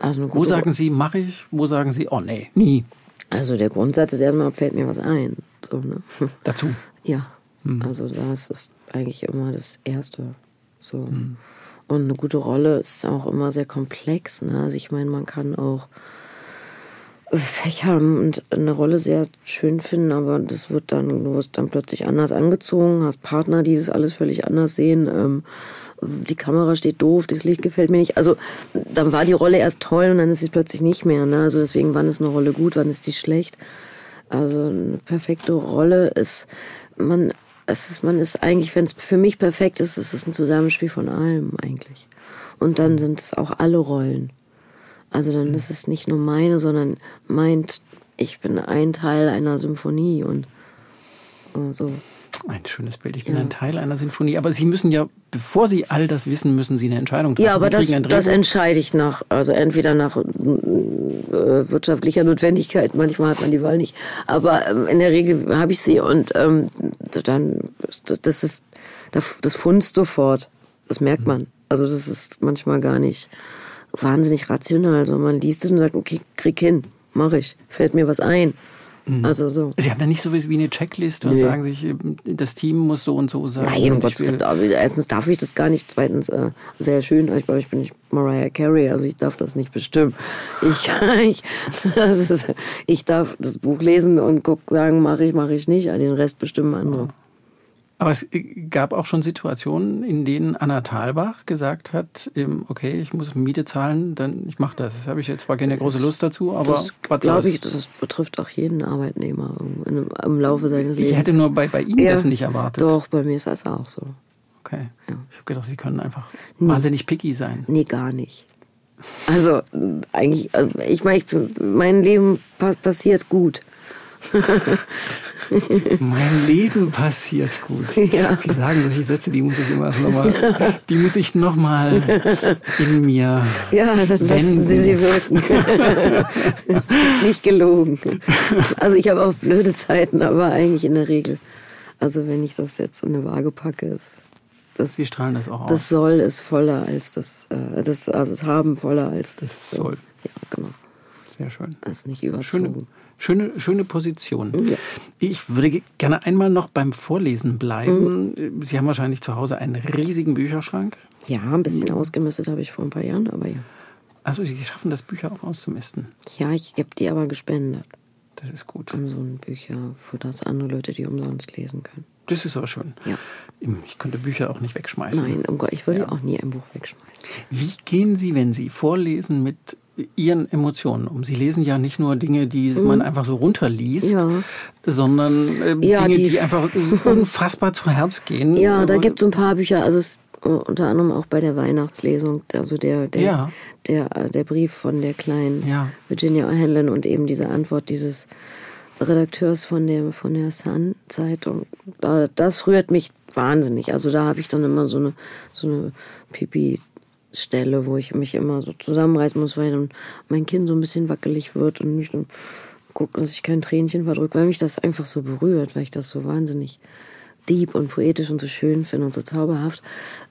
Also, eine Wo sagen Sie, mache ich? Wo sagen Sie, oh nee, nie. Also der Grundsatz ist erstmal, fällt mir was ein. So, ne? Dazu. Ja, Hm. also das ist eigentlich immer das Erste. So. Hm. Und eine gute Rolle ist auch immer sehr komplex. Ne? Also ich meine, man kann auch Fächer haben und eine Rolle sehr schön finden, aber das wird dann, du wirst dann plötzlich anders angezogen, hast Partner, die das alles völlig anders sehen. Ähm, die Kamera steht doof, das Licht gefällt mir nicht. Also dann war die Rolle erst toll und dann ist sie plötzlich nicht mehr. Ne? Also deswegen, wann ist eine Rolle gut, wann ist die schlecht? Also eine perfekte Rolle ist, man, es ist, man ist eigentlich, wenn es für mich perfekt ist, ist es ein Zusammenspiel von allem eigentlich. Und dann sind es auch alle Rollen. Also dann ist es nicht nur meine, sondern meint, ich bin ein Teil einer Symphonie und oh, so. Ein schönes Bild. Ich bin ein Teil einer Sinfonie. Aber Sie müssen ja, bevor Sie all das wissen, müssen Sie eine Entscheidung treffen. Ja, aber das, das entscheide ich nach, also entweder nach äh, wirtschaftlicher Notwendigkeit, manchmal hat man die Wahl nicht, aber ähm, in der Regel habe ich sie und ähm, dann, das ist, das das funzt sofort, das merkt man. Also das ist manchmal gar nicht wahnsinnig rational, sondern man liest es und sagt, okay, krieg hin, mache ich, fällt mir was ein. Also so. Sie haben da nicht so wie eine Checkliste und Nee. sagen sich, das Team muss so und so sein. Nein, um Gottes will- Willen. Erstens darf ich das gar nicht. Zweitens äh, wäre schön. Ich, ich bin nicht Mariah Carey, also ich darf das nicht bestimmen. Ich, ich, ist, ich darf das Buch lesen und guck, sagen, mache ich, mache ich nicht. Den Rest bestimmen andere. Aber es gab auch schon Situationen, in denen Anna Thalbach gesagt hat, ähm, okay, ich muss Miete zahlen, dann ich mache das. Das habe ich jetzt zwar keine große Lust dazu, aber Das glaube ich, das betrifft auch jeden Arbeitnehmer im, Laufe seines Lebens. Ich hätte nur bei, bei Ihnen Ja, das nicht erwartet. Doch, bei mir ist das auch so. Okay. Ich habe gedacht, Sie können einfach wahnsinnig picky sein. Nee, gar nicht. Also eigentlich, also ich meine, mein Leben pa passiert gut. Mein Leben passiert gut. Ja. Sie sagen solche Sätze, die muss ich immer noch mal, die muss ich noch mal in mir Ja, dann lassen Sie sie wirken. das ist nicht gelogen. Also ich habe auch blöde Zeiten, aber eigentlich in der Regel. Also wenn ich das jetzt in eine Waage packe, ist das, Sie strahlen das auch aus. Das Soll ist voller als das, äh, das also das Haben voller als das, das Soll. Ja, genau. Sehr schön. Das ist nicht überzogen. Schöne, schöne, schöne Position. Ja. Ich würde gerne einmal noch beim Vorlesen bleiben. Mhm. Sie haben wahrscheinlich zu Hause einen riesigen Bücherschrank. Ja, ein bisschen ausgemistet habe ich vor ein paar Jahren, aber ja. Also Sie schaffen das, Bücher auch auszumisten? Ja, ich habe die aber gespendet. Das ist gut. An so ein Bücher, für das andere Leute die umsonst lesen können. Das ist aber schön. Ja. Ich könnte Bücher auch nicht wegschmeißen. Nein, um Gott, ich würde ja. auch nie ein Buch wegschmeißen. Wie gehen Sie, wenn Sie vorlesen, mit Ihren Emotionen um? Sie lesen ja nicht nur Dinge, die mhm. man einfach so runterliest, ja. sondern äh, ja, Dinge, die, die einfach unfassbar zu Herz gehen. Ja, da gibt es ein paar Bücher, also es, unter anderem auch bei der Weihnachtslesung, also der, der, ja. der, der Brief von der kleinen Virginia O'Hanlon und eben diese Antwort dieses Redakteurs von der, von der Sun-Zeitung. Das rührt mich wahnsinnig. Also da habe ich dann immer so eine, so eine Pipi-Stelle, wo ich mich immer so zusammenreißen muss, weil dann mein Kind so ein bisschen wackelig wird und mich dann guckt, dass ich kein Tränchen verdrückt, weil mich das einfach so berührt, weil ich das so wahnsinnig deep und poetisch und so schön finde und so zauberhaft.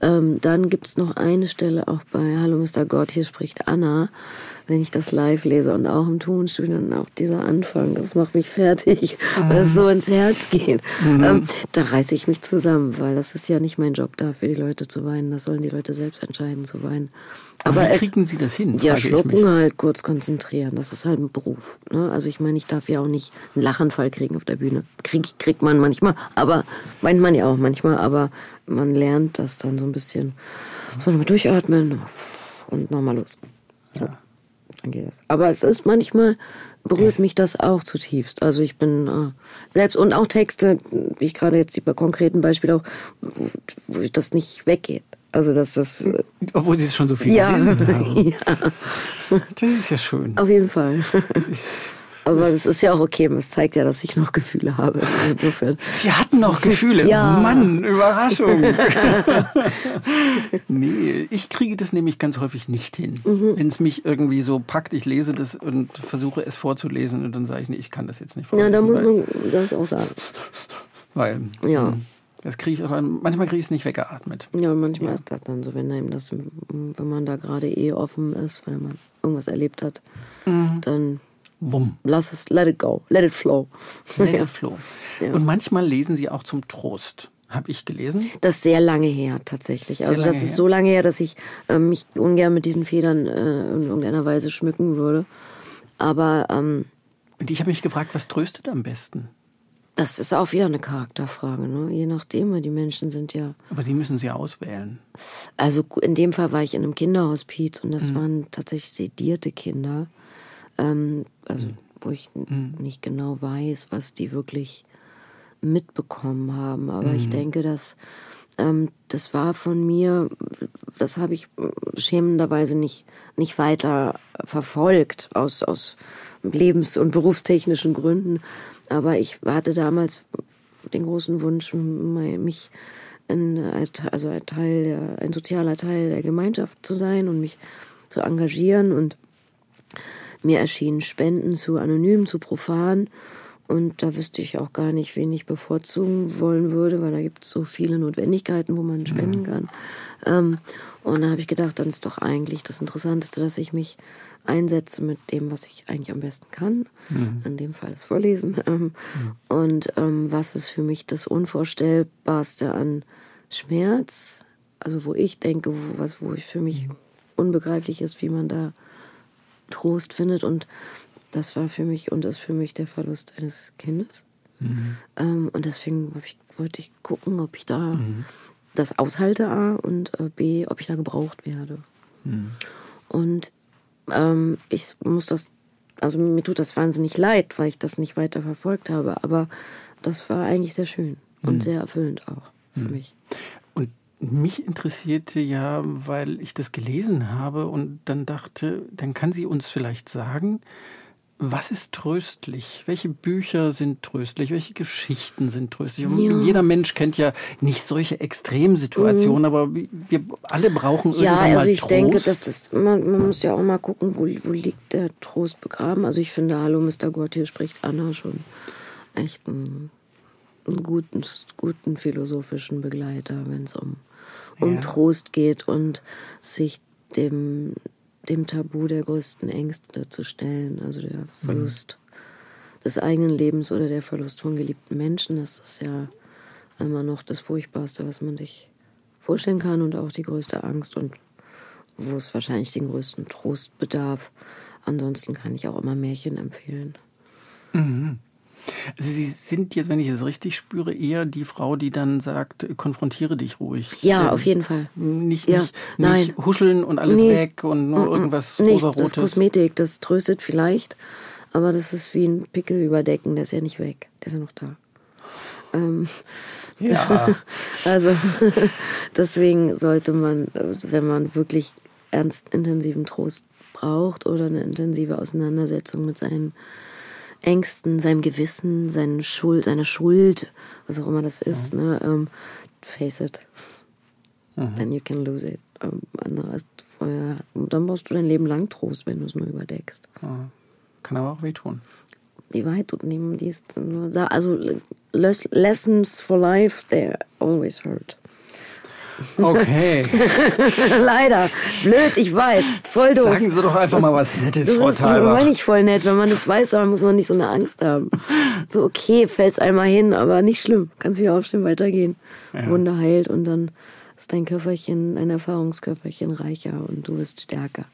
Ähm, dann gibt es noch eine Stelle auch bei Hallo Mr. Gott, hier spricht Anna, wenn ich das live lese und auch im Tonstudio dann auch dieser Anfang, das macht mich fertig, mhm. weil es so ins Herz geht. Mhm. Ähm, da reiße ich mich zusammen, weil das ist ja nicht mein Job da, für die Leute zu weinen. Das sollen die Leute selbst entscheiden zu weinen. Aber, Aber wie kriegen Sie das hin? Ja, schlucken halt, kurz konzentrieren. Das ist halt ein Beruf. Ne? Also ich meine, ich darf ja auch nicht einen Lachanfall kriegen auf der Bühne. Krieg, kriegt man manchmal, aber meint man ja auch manchmal, aber man lernt das dann so ein bisschen. So nochmal durchatmen und nochmal los. Ja dann geht das. Aber es ist manchmal berührt mich das auch zutiefst. Also ich bin äh, selbst und auch Texte, wie ich gerade jetzt bei konkreten Beispielen auch, wo das nicht weggeht. Also dass das. Äh, Obwohl Sie es schon so viel ja, gelesen haben. ja. Das ist ja schön. Auf jeden Fall. Aber es ist ja auch okay, es zeigt ja, dass ich noch Gefühle habe. Insofern. Sie hatten noch Gefühle? Ja. Mann, Überraschung. nee, ich kriege das nämlich ganz häufig nicht hin. Mhm. Wenn es mich irgendwie so packt, ich lese das und versuche es vorzulesen und dann sage ich, nee, ich kann das jetzt nicht vorlesen. Ja, da muss man das auch sagen. Weil. Ja. Hm, das kriege ich auch, manchmal kriege ich es nicht weggeatmet. Ja, manchmal ja. ist das dann so, wenn einem das, wenn man da gerade eh offen ist, weil man irgendwas erlebt hat, mhm. dann Wumm. Lass es, let it go, let it flow. Let it flow. Ja. Und manchmal lesen Sie auch zum Trost. Habe ich gelesen? Das ist sehr lange her, tatsächlich. Sehr also, das ist her. so lange her, dass ich äh, mich ungern mit diesen Federn äh, in irgendeiner Weise schmücken würde. Aber. Ähm, Und ich habe mich gefragt, was tröstet am besten? Das ist auch wieder eine Charakterfrage, ne? je nachdem, weil die Menschen sind ja. Aber Sie müssen sie auswählen. Also in dem Fall war ich in einem Kinderhospiz und das mhm. waren tatsächlich sedierte Kinder. Ähm, also mhm. wo ich mhm. nicht genau weiß, was die wirklich mitbekommen haben. Aber mhm. ich denke, dass ähm, das war von mir, das habe ich schämenderweise nicht, nicht weiter verfolgt aus, aus lebens- und berufstechnischen Gründen. Aber ich hatte damals den großen Wunsch, mich in, also ein Teil, der, ein sozialer Teil der Gemeinschaft zu sein und mich zu engagieren und mir erschienen Spenden zu anonym, zu profan. Und da wüsste ich auch gar nicht, wen ich bevorzugen wollen würde, weil da gibt es so viele Notwendigkeiten, wo man spenden kann. Ähm, und da habe ich gedacht, dann ist doch eigentlich das Interessanteste, dass ich mich einsetze mit dem, was ich eigentlich am besten kann. Mhm. In dem Fall das Vorlesen. Ähm, mhm. Und ähm, was ist für mich das Unvorstellbarste an Schmerz? Also wo ich denke, wo, was, wo ich für mich unbegreiflich ist, wie man da Trost findet. Und das war für mich und ist für mich der Verlust eines Kindes. Mhm. Ähm, und deswegen ich, wollte ich gucken, ob ich da mhm. das aushalte, A, und äh, B, ob ich da gebraucht werde. Mhm. Und ähm, ich muss das, also mir tut das wahnsinnig leid, weil ich das nicht weiter verfolgt habe, aber das war eigentlich sehr schön und mhm. sehr erfüllend auch für mhm. mich. Mich interessierte ja, weil ich das gelesen habe und dann dachte, dann kann sie uns vielleicht sagen, Was ist tröstlich? Welche Bücher sind tröstlich? Welche Geschichten sind tröstlich? Ja. Jeder Mensch kennt ja nicht solche Extremsituationen, aber wir alle brauchen irgendwann Ja, also ich Trost. denke, das ist, man, man muss ja auch mal gucken, wo, wo liegt der Trost begraben. Also ich finde, Hallo Mr. Gott, hier spricht Anna schon echt einen, einen guten, guten philosophischen Begleiter, wenn es um, um Ja. Trost geht und sich dem, dem Tabu der größten Ängste zu stellen, also der Verlust des eigenen Lebens oder der Verlust von geliebten Menschen. Das ist ja immer noch das Furchtbarste, was man sich vorstellen kann und auch die größte Angst und wo es wahrscheinlich den größten Trost bedarf. Ansonsten kann ich auch immer Märchen empfehlen. Also Sie sind jetzt, wenn ich es richtig spüre, eher die Frau, die dann sagt, konfrontiere dich ruhig. Ja, Ähm, auf jeden Fall. Nicht, Ja, nicht, nein. nicht huscheln und alles Nee. weg und nur irgendwas Nicht, das rosarotes. Kosmetik, das tröstet vielleicht, aber das ist wie ein Pickel überdecken, der ist ja nicht weg, der ist ja noch da. Ähm, Ja, Also deswegen sollte man, wenn man wirklich ernst intensiven Trost braucht oder eine intensive Auseinandersetzung mit seinen Ängsten, seinem Gewissen, seine Schuld, seine Schuld, was auch immer das ist, ne, ähm, face it. Then you can lose it. Ähm, vorher, dann brauchst du dein Leben lang Trost, wenn du es nur überdeckst. kann aber auch wehtun. Die Wahrheit tut niemand, die ist nur, also les- lessons for life, they're always hurt. Okay, Leider. Blöd, ich weiß. Voll doof. sagen Sie doch einfach mal was Nettes, Frau das ist Thalbach. ich voll nett. Wenn man das weiß, dann muss man nicht so eine Angst haben. So, okay, fällt's einmal hin, aber nicht schlimm. Kannst wieder aufstehen, weitergehen. Ja. Wunder heilt und dann ist dein Körperchen, dein Erfahrungskörperchen reicher und du bist stärker.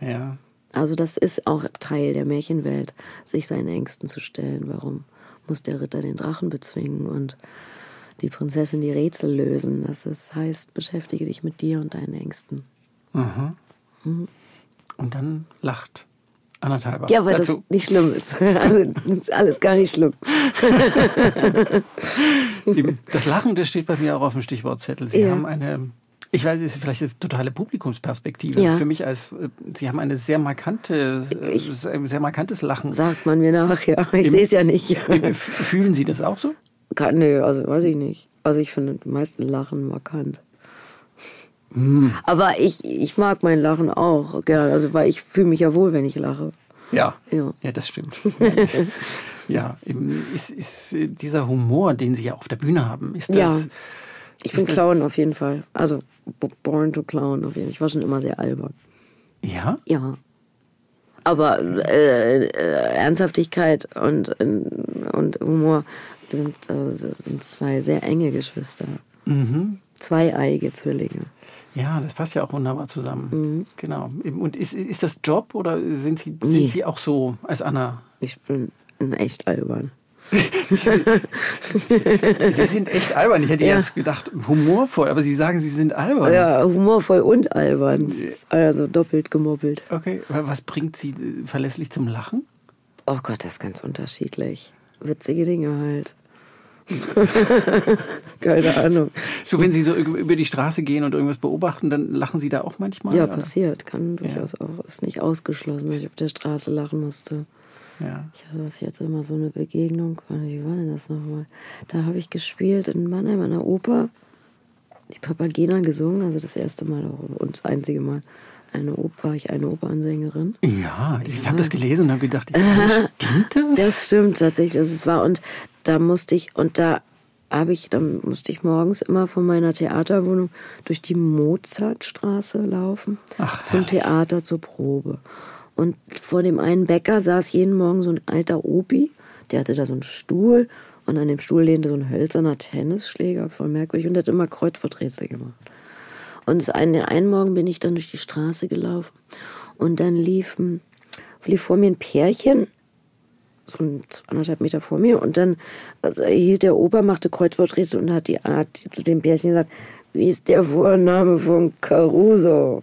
Ja, Also das ist auch Teil der Märchenwelt, sich seinen Ängsten zu stellen. Warum muss der Ritter den Drachen bezwingen und die Prinzessin die Rätsel lösen? Das ist, heißt, beschäftige dich mit dir und deinen Ängsten. und dann lacht Anna Thalbach. Ja, weil das dazu. nicht schlimm ist. Also, das ist alles gar nicht schlimm. Das Lachen, das steht bei mir auch auf dem Stichwortzettel. Sie Ja. haben eine, ich weiß, es ist vielleicht eine totale Publikumsperspektive. Ja. Für mich als, äh, Sie haben eine sehr markante, äh, Ich- ein sehr markantes Lachen. Sagt man mir nach, ja. Ich sehe es ja nicht. Fühlen Sie das auch so? Kann, nö, also weiß ich nicht. Also ich finde die meisten Lachen markant. Aber ich, ich mag mein Lachen auch gern. Also weil ich fühle mich ja wohl, wenn ich lache. Ja. Ja. Ja, das stimmt. ja, ist, ist dieser Humor, den Sie ja auf der Bühne haben, ist das. Ja. Ich bin Clown auf jeden Fall. Also born to clown auf jeden Fall. Ich war schon immer sehr albern. Ja? Ja. Aber äh, äh, Ernsthaftigkeit und, und Humor sind, äh, sind zwei sehr enge Geschwister. Mhm. Zweieige Zwillinge. Ja, das passt ja auch wunderbar zusammen. Mhm. Genau. Und ist, ist das Job oder sind Sie, Nee. sind Sie auch so als Anna? Ich bin echt albern. Sie sind echt albern. Ich hätte Ja. jetzt gedacht, humorvoll, aber Sie sagen, Sie sind albern. Ja, humorvoll und albern. Also doppelt gemoppelt. Okay, wa- was bringt Sie äh, verlässlich zum Lachen? Oh Gott, das ist ganz unterschiedlich. Witzige Dinge halt. Keine Ahnung. So, wenn Sie so über die Straße gehen und irgendwas beobachten, dann lachen Sie da auch manchmal? Ja, oder? passiert. Kann durchaus auch. Ist nicht ausgeschlossen, dass ich auf der Straße lachen musste. Ja. Ich hatte, ich hatte immer so eine Begegnung. Wie war denn das nochmal? Da habe ich gespielt in Mannheim an der Oper. Die Papagena gesungen, also das erste Mal auch und das einzige Mal. Eine Oper, war ich eine Opernsängerin. Ja, ich habe das gelesen und habe gedacht, stimmt das? Das stimmt tatsächlich, dass es war. Und da musste ich, und da habe ich, dann musste ich morgens immer von meiner Theaterwohnung durch die Mozartstraße laufen Ach, zum. Theater zur Probe. Und vor dem einen Bäcker saß jeden Morgen so ein alter Opi, der hatte da so einen Stuhl und an dem Stuhl lehnte so ein hölzerner Tennisschläger, voll merkwürdig, und der hat immer Kreuzworträtsel gemacht. Und den einen Morgen bin ich dann durch die Straße gelaufen und dann lief, lief vor mir ein Pärchen, so anderthalb Meter vor mir und dann also hielt der Opa, machte Kreuzworträtsel und hat die Art zu dem Pärchen gesagt, wie ist der Vorname von Caruso?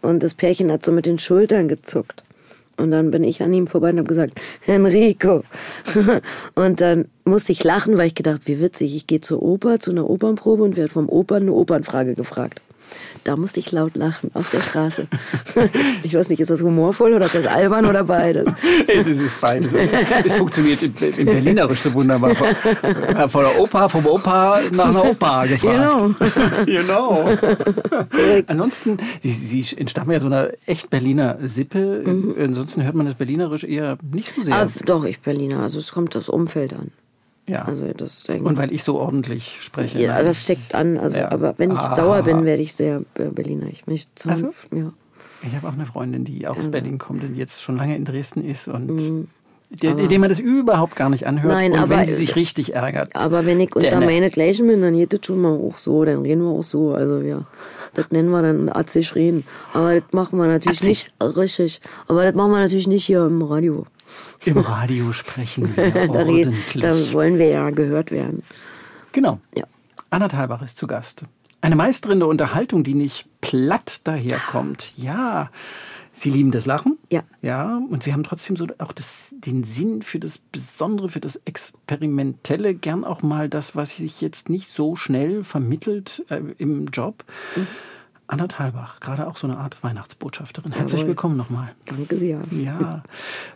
Und das Pärchen hat so mit den Schultern gezuckt. Und dann bin ich an ihm vorbei und habe gesagt, Enrico. und dann musste ich lachen, weil ich gedacht, wie witzig, ich gehe zur Oper, zu einer Opernprobe und werde vom Opern eine Opernfrage gefragt. Da musste ich laut lachen auf der Straße. Ich weiß nicht, ist das humorvoll oder ist das albern oder beides? Das ist beides. Es funktioniert im, Berlinerisch so wunderbar. Von, von der Opa, vom Opa nach einer Opa gefragt. Genau. genau. Ansonsten, Sie, Sie entstammen ja so einer echt Berliner Sippe. Mhm. Ansonsten hört man das Berlinerisch eher nicht so sehr. Ah, doch, ich Berliner. Also es kommt das Umfeld an. Ja. Also das und weil ich so ordentlich spreche. Ja, ne? das steckt an. Also, ja. Aber wenn ich Aha. sauer bin, werde ich sehr äh, Berliner. Ich möchte also? ja. Ich habe auch eine Freundin, die auch aus also. Berlin kommt und jetzt schon lange in Dresden ist und mhm. dem man das überhaupt gar nicht anhört. Nein, und aber, wenn sie sich richtig ärgert. Aber wenn ich unter meine Gleichen bin, dann geht das schon mal auch so, dann reden wir auch so. Also ja, das nennen wir dann atzig reden. Aber das machen wir natürlich Atzig. nicht richtig. Aber das machen wir natürlich nicht hier im Radio. Im Radio sprechen wir da ordentlich. Da wollen wir ja gehört werden. Genau. Ja. Anna Thalbach ist zu Gast. Eine Meisterin der Unterhaltung, die nicht platt daherkommt. Ja. Sie lieben das Lachen. Ja. Ja. Und Sie haben trotzdem so auch das, den Sinn für das Besondere, für das Experimentelle, gern auch mal das, was sich jetzt nicht so schnell vermittelt äh, im Job. Mhm. Anna Thalbach, gerade auch so eine Art Weihnachtsbotschafterin. Herzlich Jawohl. willkommen nochmal. Danke sehr. Ja,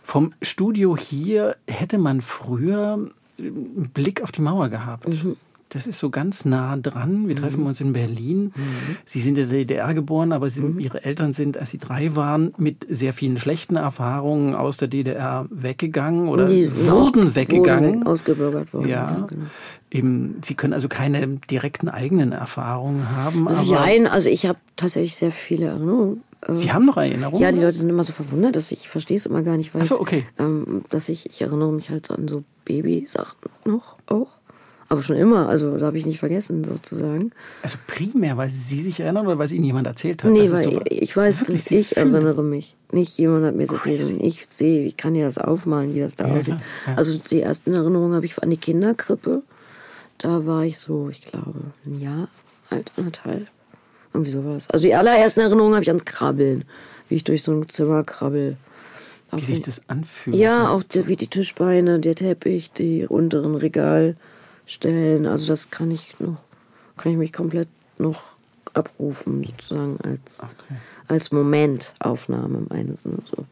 vom Studio hier hätte man früher einen Blick auf die Mauer gehabt. Mhm. Das ist so ganz nah dran. Wir mhm. treffen uns in Berlin. Mhm. Sie sind in der DDR geboren, aber sie, mhm. Ihre Eltern sind, als Sie drei waren, mit sehr vielen schlechten Erfahrungen aus der DDR weggegangen oder wurden weggegangen. Wurden ausgebürgert worden. Ja. ja genau. Eben, Sie können also keine direkten eigenen Erfahrungen haben. Nein, also ich habe tatsächlich sehr viele Erinnerungen. Äh, Sie haben noch Erinnerungen? Ja, die Leute sind immer so verwundert, dass ich, ich verstehe es immer gar nicht, weil so, okay. ich, ähm, dass ich, ich erinnere mich halt an so Babysachen noch auch. Aber schon immer, also da habe ich nicht vergessen, sozusagen. Also primär, weil Sie sich erinnern oder weil es Ihnen jemand erzählt hat? Nee, weil so ich weiß nicht, ich erinnere mich. Nicht jemand hat mir es erzählt. Ich sehe, ich kann ja das aufmalen, wie das da ja, aussieht. Ja. Also die ersten Erinnerungen habe ich an die Kinderkrippe. Da war ich so, ich glaube, ein Jahr alt, anderthalb. Irgendwie sowas. Also die allerersten Erinnerungen habe ich ans Krabbeln. Wie ich durch so ein Zimmer krabbel. Wie sich das anfühlt. Ja, auch die, wie die Tischbeine, der Teppich, die unteren Regal stellen. Also das kann ich noch, kann ich mich komplett noch abrufen, sozusagen als, okay. als Momentaufnahme im einen Sinne so.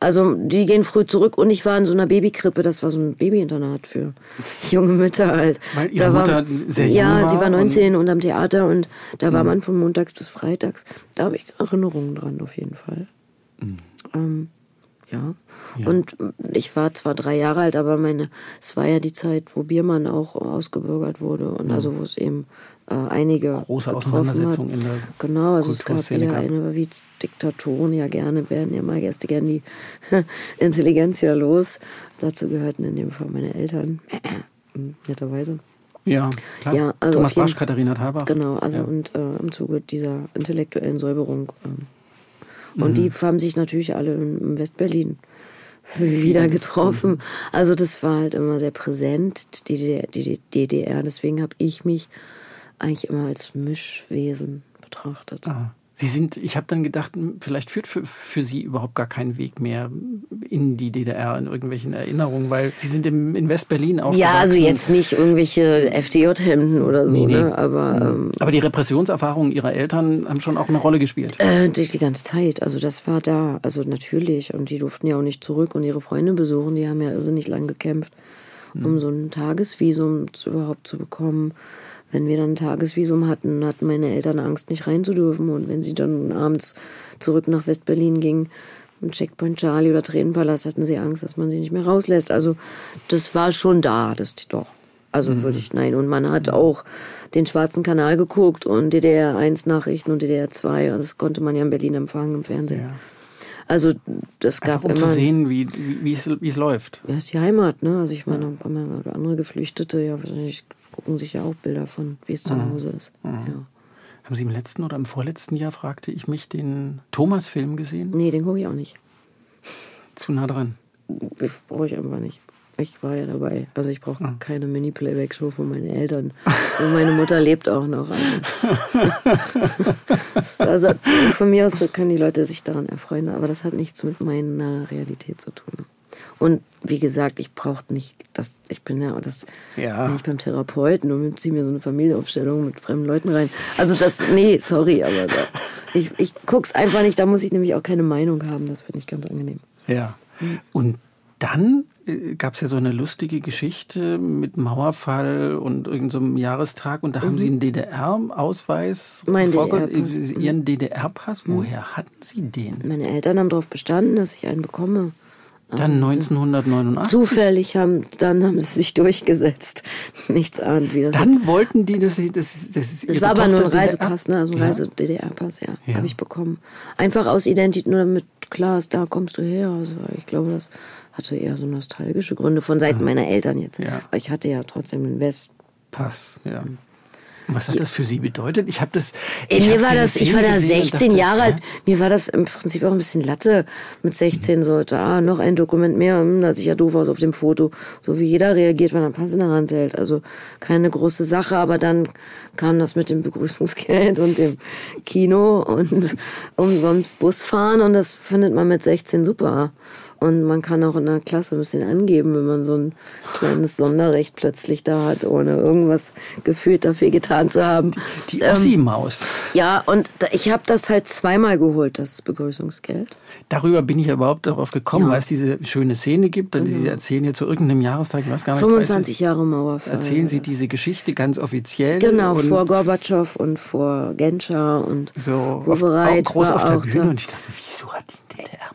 Also die gehen früh zurück und ich war in so einer Babykrippe, das war so ein Babyinternat für junge Mütter halt. Weil ihre da Mutter war, sehr jung Ja, die war 19 und, und am Theater und da war mhm. man von montags bis freitags. Da habe ich Erinnerungen dran auf jeden Fall. Mhm. Ähm, ja. ja. Und ich war zwar drei Jahre alt, aber meine, es war ja die Zeit, wo Biermann auch ausgebürgert wurde und mhm. also wo es eben äh, einige große Auseinandersetzungen in der Genau, also es gab wieder eine, wie Diktatoren ja gerne werden ja mal Gäste gerne die Intelligenz ja los. Dazu gehörten in dem Fall meine Eltern, netterweise. Ja, klar. Ja, also Thomas Basch, Katharina Thalbach. Genau, also ja. und äh, im Zuge dieser intellektuellen Säuberung ähm, und mhm. die haben sich natürlich alle in Westberlin wieder getroffen. Also das war halt immer sehr präsent, die DDR. Deswegen habe ich mich eigentlich immer als Mischwesen betrachtet. Aha. Sie sind, ich habe dann gedacht, vielleicht führt für, für Sie überhaupt gar kein Weg mehr in die DDR, in irgendwelchen Erinnerungen, weil Sie sind im, in West-Berlin auch. Ja, also jetzt nicht irgendwelche FDJ-Hemden oder so, nee, nee. ne? aber. Mhm. Ähm, aber die Repressionserfahrungen Ihrer Eltern haben schon auch eine Rolle gespielt. Äh, die ganze Zeit, also das war da, also natürlich. Und die durften ja auch nicht zurück und ihre Freunde besuchen, die haben ja nicht lang gekämpft, um mhm. so ein Tagesvisum zu, überhaupt zu bekommen wenn wir dann ein Tagesvisum hatten, hatten meine Eltern Angst, nicht rein zu dürfen. Und wenn sie dann abends zurück nach Westberlin gingen, im Checkpoint Charlie oder Tränenpalast, hatten sie Angst, dass man sie nicht mehr rauslässt. Also das war schon da, das doch. Also mhm. würde ich, nein. Und man hat auch den Schwarzen Kanal geguckt und DDR 1 Nachrichten und DDR 2. Das konnte man ja in Berlin empfangen im Fernsehen. Ja. Also das gab Einfach, um immer. zu sehen, wie, wie, es, wie es läuft. Ja, ist die Heimat, ne? Also ich meine, da kommen ja andere Geflüchtete, ja wahrscheinlich gucken sich ja auch Bilder von, wie es zu mhm. Hause ist. Mhm. Ja. Haben Sie im letzten oder im vorletzten Jahr, fragte ich mich, den Thomas-Film gesehen? Nee, den gucke ich auch nicht. Zu nah dran. Das brauche ich einfach nicht. Ich war ja dabei. Also ich brauche mhm. keine Mini-Playback-Show von meinen Eltern. Und meine Mutter lebt auch noch. Also. also von mir aus können die Leute sich daran erfreuen, aber das hat nichts mit meiner Realität zu tun. Und wie gesagt, ich brauche nicht, das, ich bin ja, das, Ja. bin ich beim Therapeuten und ziehe mir so eine Familienaufstellung mit fremden Leuten rein. Also das, nee, sorry, aber da, ich, ich guck's einfach nicht, da muss ich nämlich auch keine Meinung haben, das finde ich ganz angenehm. Ja. Hm. Und dann gab es ja so eine lustige Geschichte mit Mauerfall und irgendeinem Jahrestag und da haben Sie einen DDR-Ausweis, Mhm. DDR-Pass, äh, mhm. Ihren DDR-Pass. Woher hatten Sie den? Meine Eltern haben darauf bestanden, dass ich einen bekomme. Dann 1989. Zufällig haben, dann haben sie sich durchgesetzt. Nichts ahnt, wie das jetzt Dann wollten die, dass Sie das, das ist Es war aber nur ein Reisepass, ne? Also ein Ja. Reise-DDR-Pass, ja. Ja. Habe ich bekommen. Einfach aus Identität, nur damit klar ist, da kommst du her. Also ich glaube, das hatte eher so nostalgische Gründe von Seiten meiner Eltern jetzt. Ja. Weil ich hatte ja trotzdem den West. Pass, ja. Was hat das für Sie bedeutet? Ich habe das. Ich mir hab war das, ich war da gesehen und 16 dachte, Jahre alt. Mir war das im Prinzip auch ein bisschen Latte mit 16 so, ah, noch ein Dokument mehr, hm, da sieht ja doof aus auf dem Foto. So wie jeder reagiert, wenn er einen Pass in der Hand hält. Also keine große Sache, aber dann kam das mit dem Begrüßungsgeld und dem Kino und um, ums Busfahren und das findet man mit 16 super. Und man kann auch in der Klasse ein bisschen angeben, wenn man so ein kleines Sonderrecht plötzlich da hat, ohne irgendwas gefühlt dafür getan zu haben. Die Ähm, Ossi-Maus. ja, und ich habe das halt zweimal geholt, das Begrüßungsgeld. Darüber bin ich ja überhaupt darauf gekommen, Ja. Weil es diese schöne Szene gibt. Und Sie erzählen ja zu irgendeinem Jahrestag, ich weiß gar nicht. 25 Jahre Mauerfall. Erzählen Sie diese Geschichte ganz offiziell. Genau, vor Gorbatschow und vor Genscher und so auch groß auf der Bühne. da. Und ich dachte, wieso hat die?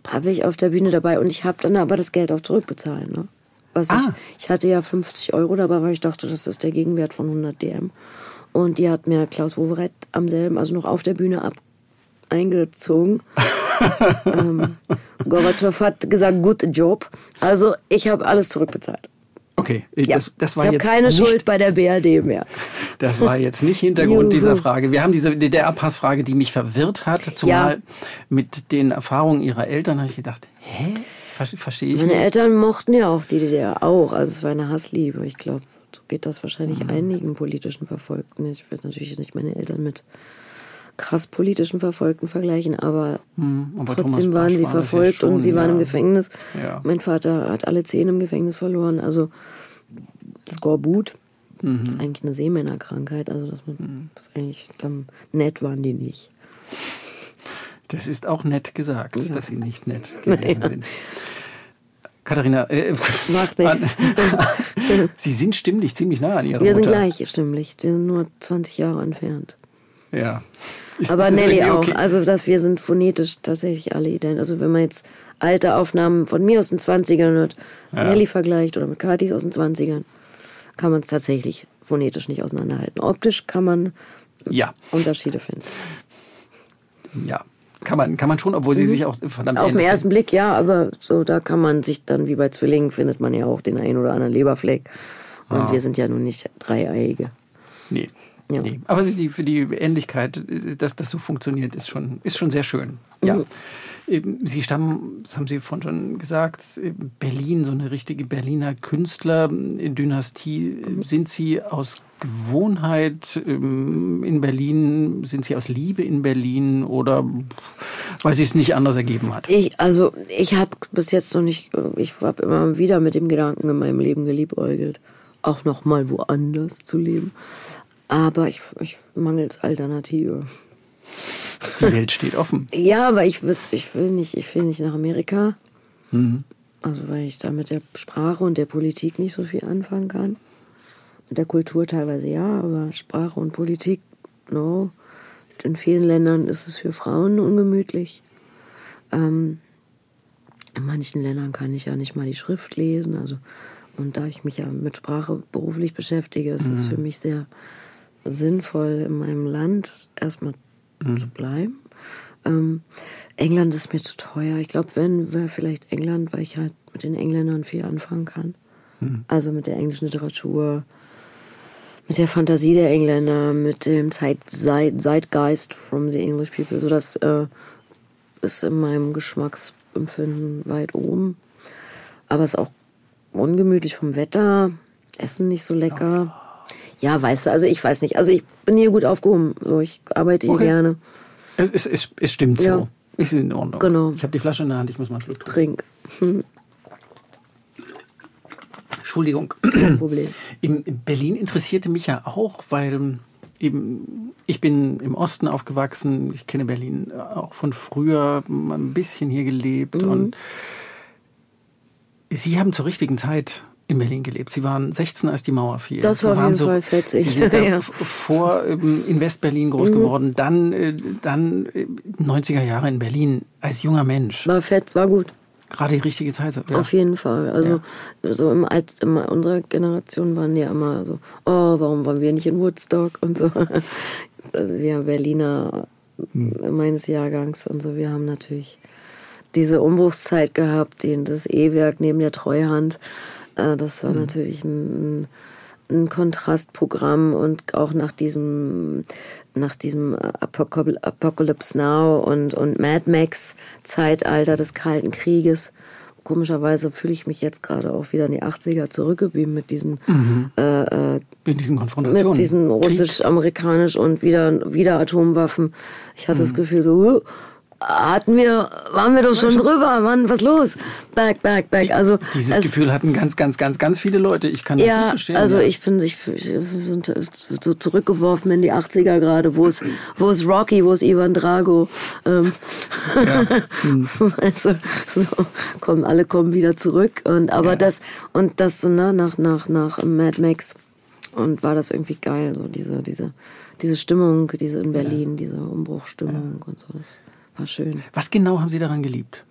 Habe ich auf der Bühne dabei und ich habe dann aber das Geld auch zurückbezahlt. Ne? Was Ah. ich, ich hatte ja 50 Euro dabei, weil ich dachte, das ist der Gegenwert von 100 DM. Und die hat mir Klaus Wowereit am selben, also noch auf der Bühne ab eingezogen. ähm, Gorbatschow hat gesagt, good job. Also ich habe alles zurückbezahlt. Okay, Ja. das, das war ich habe jetzt keine nicht, Schuld bei der BRD mehr. Das war jetzt nicht Hintergrund dieser Frage. Wir haben diese DDR-Passfrage, die mich verwirrt hat, zumal mit den Erfahrungen ihrer Eltern habe ich gedacht, hä? Ver- Verstehe ich Meine nicht. Eltern mochten ja auch die DDR auch. Also es war eine Hassliebe. Ich glaube, so geht das wahrscheinlich Mhm. einigen politischen Verfolgten. Ich werde natürlich nicht meine Eltern mit krass politischen Verfolgten vergleichen, aber, Hm, aber trotzdem waren sie ja verfolgt und schon, sie waren ja. im Gefängnis. Ja. Mein Vater hat alle Zähne im Gefängnis verloren. Also Skorbut Mhm. ist eigentlich eine Seemännerkrankheit. Also das ist eigentlich dann nett waren die nicht. Das ist auch nett gesagt, dass Sie nicht nett gewesen Naja. sind. Katharina, äh, Macht nichts. Sie sind stimmlich ziemlich nah an Ihrer Wir sind Mutter. gleich stimmlich. Wir sind nur 20 Jahre entfernt. Ja. Ist- Aber ist Nelly auch. okay? Also dass wir sind phonetisch tatsächlich alle ident. Also wenn man jetzt alte Aufnahmen von mir aus den 20ern hört, Ja. Nelly vergleicht oder mit Katis aus den 20ern, kann man es tatsächlich phonetisch nicht auseinanderhalten. Optisch kann man Ja, Unterschiede finden. ja. Kann man, kann man schon, obwohl Sie sich auch verdammt Mhm. Auf den ersten Blick ja, aber so da kann man sich dann wie bei Zwillingen findet man ja auch den einen oder anderen Leberfleck. Und Ah. wir sind ja nun nicht Dreieiige. Nee. Ja. nee. Aber die, für die Ähnlichkeit, äh, dass das so funktioniert, ist schon, ist schon sehr schön. Ja. Mhm. Sie stammen, das haben Sie vorhin schon gesagt, Berlin, so eine richtige Berliner Künstlerdynastie. Sind Sie aus Gewohnheit in Berlin? Sind Sie aus Liebe in Berlin oder weil Sie es nicht anders ergeben hat? Ich, also, ich habe bis jetzt noch nicht, ich habe immer wieder mit dem Gedanken in meinem Leben geliebäugelt, auch noch mal woanders zu leben. Aber ich, ich mangels Alternative. Die Welt steht offen. Ja, aber ich wüsste, ich will nicht, ich will nicht nach Amerika. Also, weil ich da mit der Sprache und der Politik nicht so viel anfangen kann. Mit der Kultur teilweise ja, aber Sprache und Politik, no. In vielen Ländern ist es für Frauen ungemütlich. Ähm, in manchen Ländern kann ich ja nicht mal die Schrift lesen. Also, und da ich mich ja mit Sprache beruflich beschäftige, ist es für mich sehr sinnvoll, in meinem Land erstmal zu bleiben. Ähm, England ist mir zu teuer. Ich glaube, wenn, wäre vielleicht England, weil ich halt mit den Engländern viel anfangen kann. Also mit der englischen Literatur, mit der Fantasie der Engländer, mit dem Zeit, Zeit, Zeitgeist from the English people. So das äh, ist in meinem Geschmacksempfinden weit oben. Aber es ist auch ungemütlich vom Wetter. Essen nicht so lecker. Ja, weißt du, also ich weiß nicht. Also ich bin hier gut aufgehoben. So, ich arbeite hier Okay. gerne. Es, es, es stimmt Ja. so. Ist in Ordnung. Genau. Ich habe die Flasche in der Hand, ich muss mal einen Schluck trinken. Trink. Entschuldigung. Kein Problem. In, in Berlin interessierte mich ja auch, weil eben ich bin im Osten aufgewachsen. Ich kenne Berlin auch von früher ein bisschen hier gelebt und Sie haben zur richtigen Zeit in Berlin gelebt. Sie waren 16, als die Mauer fiel. Das war auf jeden Fall fetzig. Sie sind Ja. vor ähm, in Westberlin groß geworden, dann, äh, dann äh, 90er Jahre in Berlin als junger Mensch. War fett, war gut. Gerade die richtige Zeit. Ja. Auf jeden Fall. Also so im Alt, in unserer Generation waren ja immer so, oh, warum waren wir nicht in Woodstock und so. Wir Berliner meines Jahrgangs und so, wir haben natürlich diese Umbruchszeit gehabt, die, das E-Werk neben der Treuhand. Äh, Das war natürlich ein, ein Kontrastprogramm und auch nach diesem, nach diesem Apocal- Apocalypse Now und, und Mad Max Zeitalter des Kalten Krieges. Komischerweise fühle ich mich jetzt gerade auch wieder in die 80er zurückgeblieben mit diesen, äh, äh, In diesen Konfrontationen. mit diesen russisch-amerikanisch und wieder, wieder Atomwaffen. Ich hatte das Mhm. Gefühl so, hatten wir, waren wir doch schon drüber, Mann, was los? Back, back, back. Also, Dieses es- Gefühl hatten ganz, ganz, ganz, ganz viele Leute. Ich kann das gut ja, verstehen. also ja. ich bin ich, ich, so zurückgeworfen in die 80er gerade, wo es, wo es Rocky, wo es Ivan Drago, ähm, weißt du, so, kommen, alle kommen wieder zurück und, aber Ja. das, und das so, ne, nach, nach, nach Mad Max und war das irgendwie geil, so diese, diese, diese Stimmung, diese in Berlin, diese Umbruchstimmung und so, das war schön. Was genau haben Sie daran geliebt?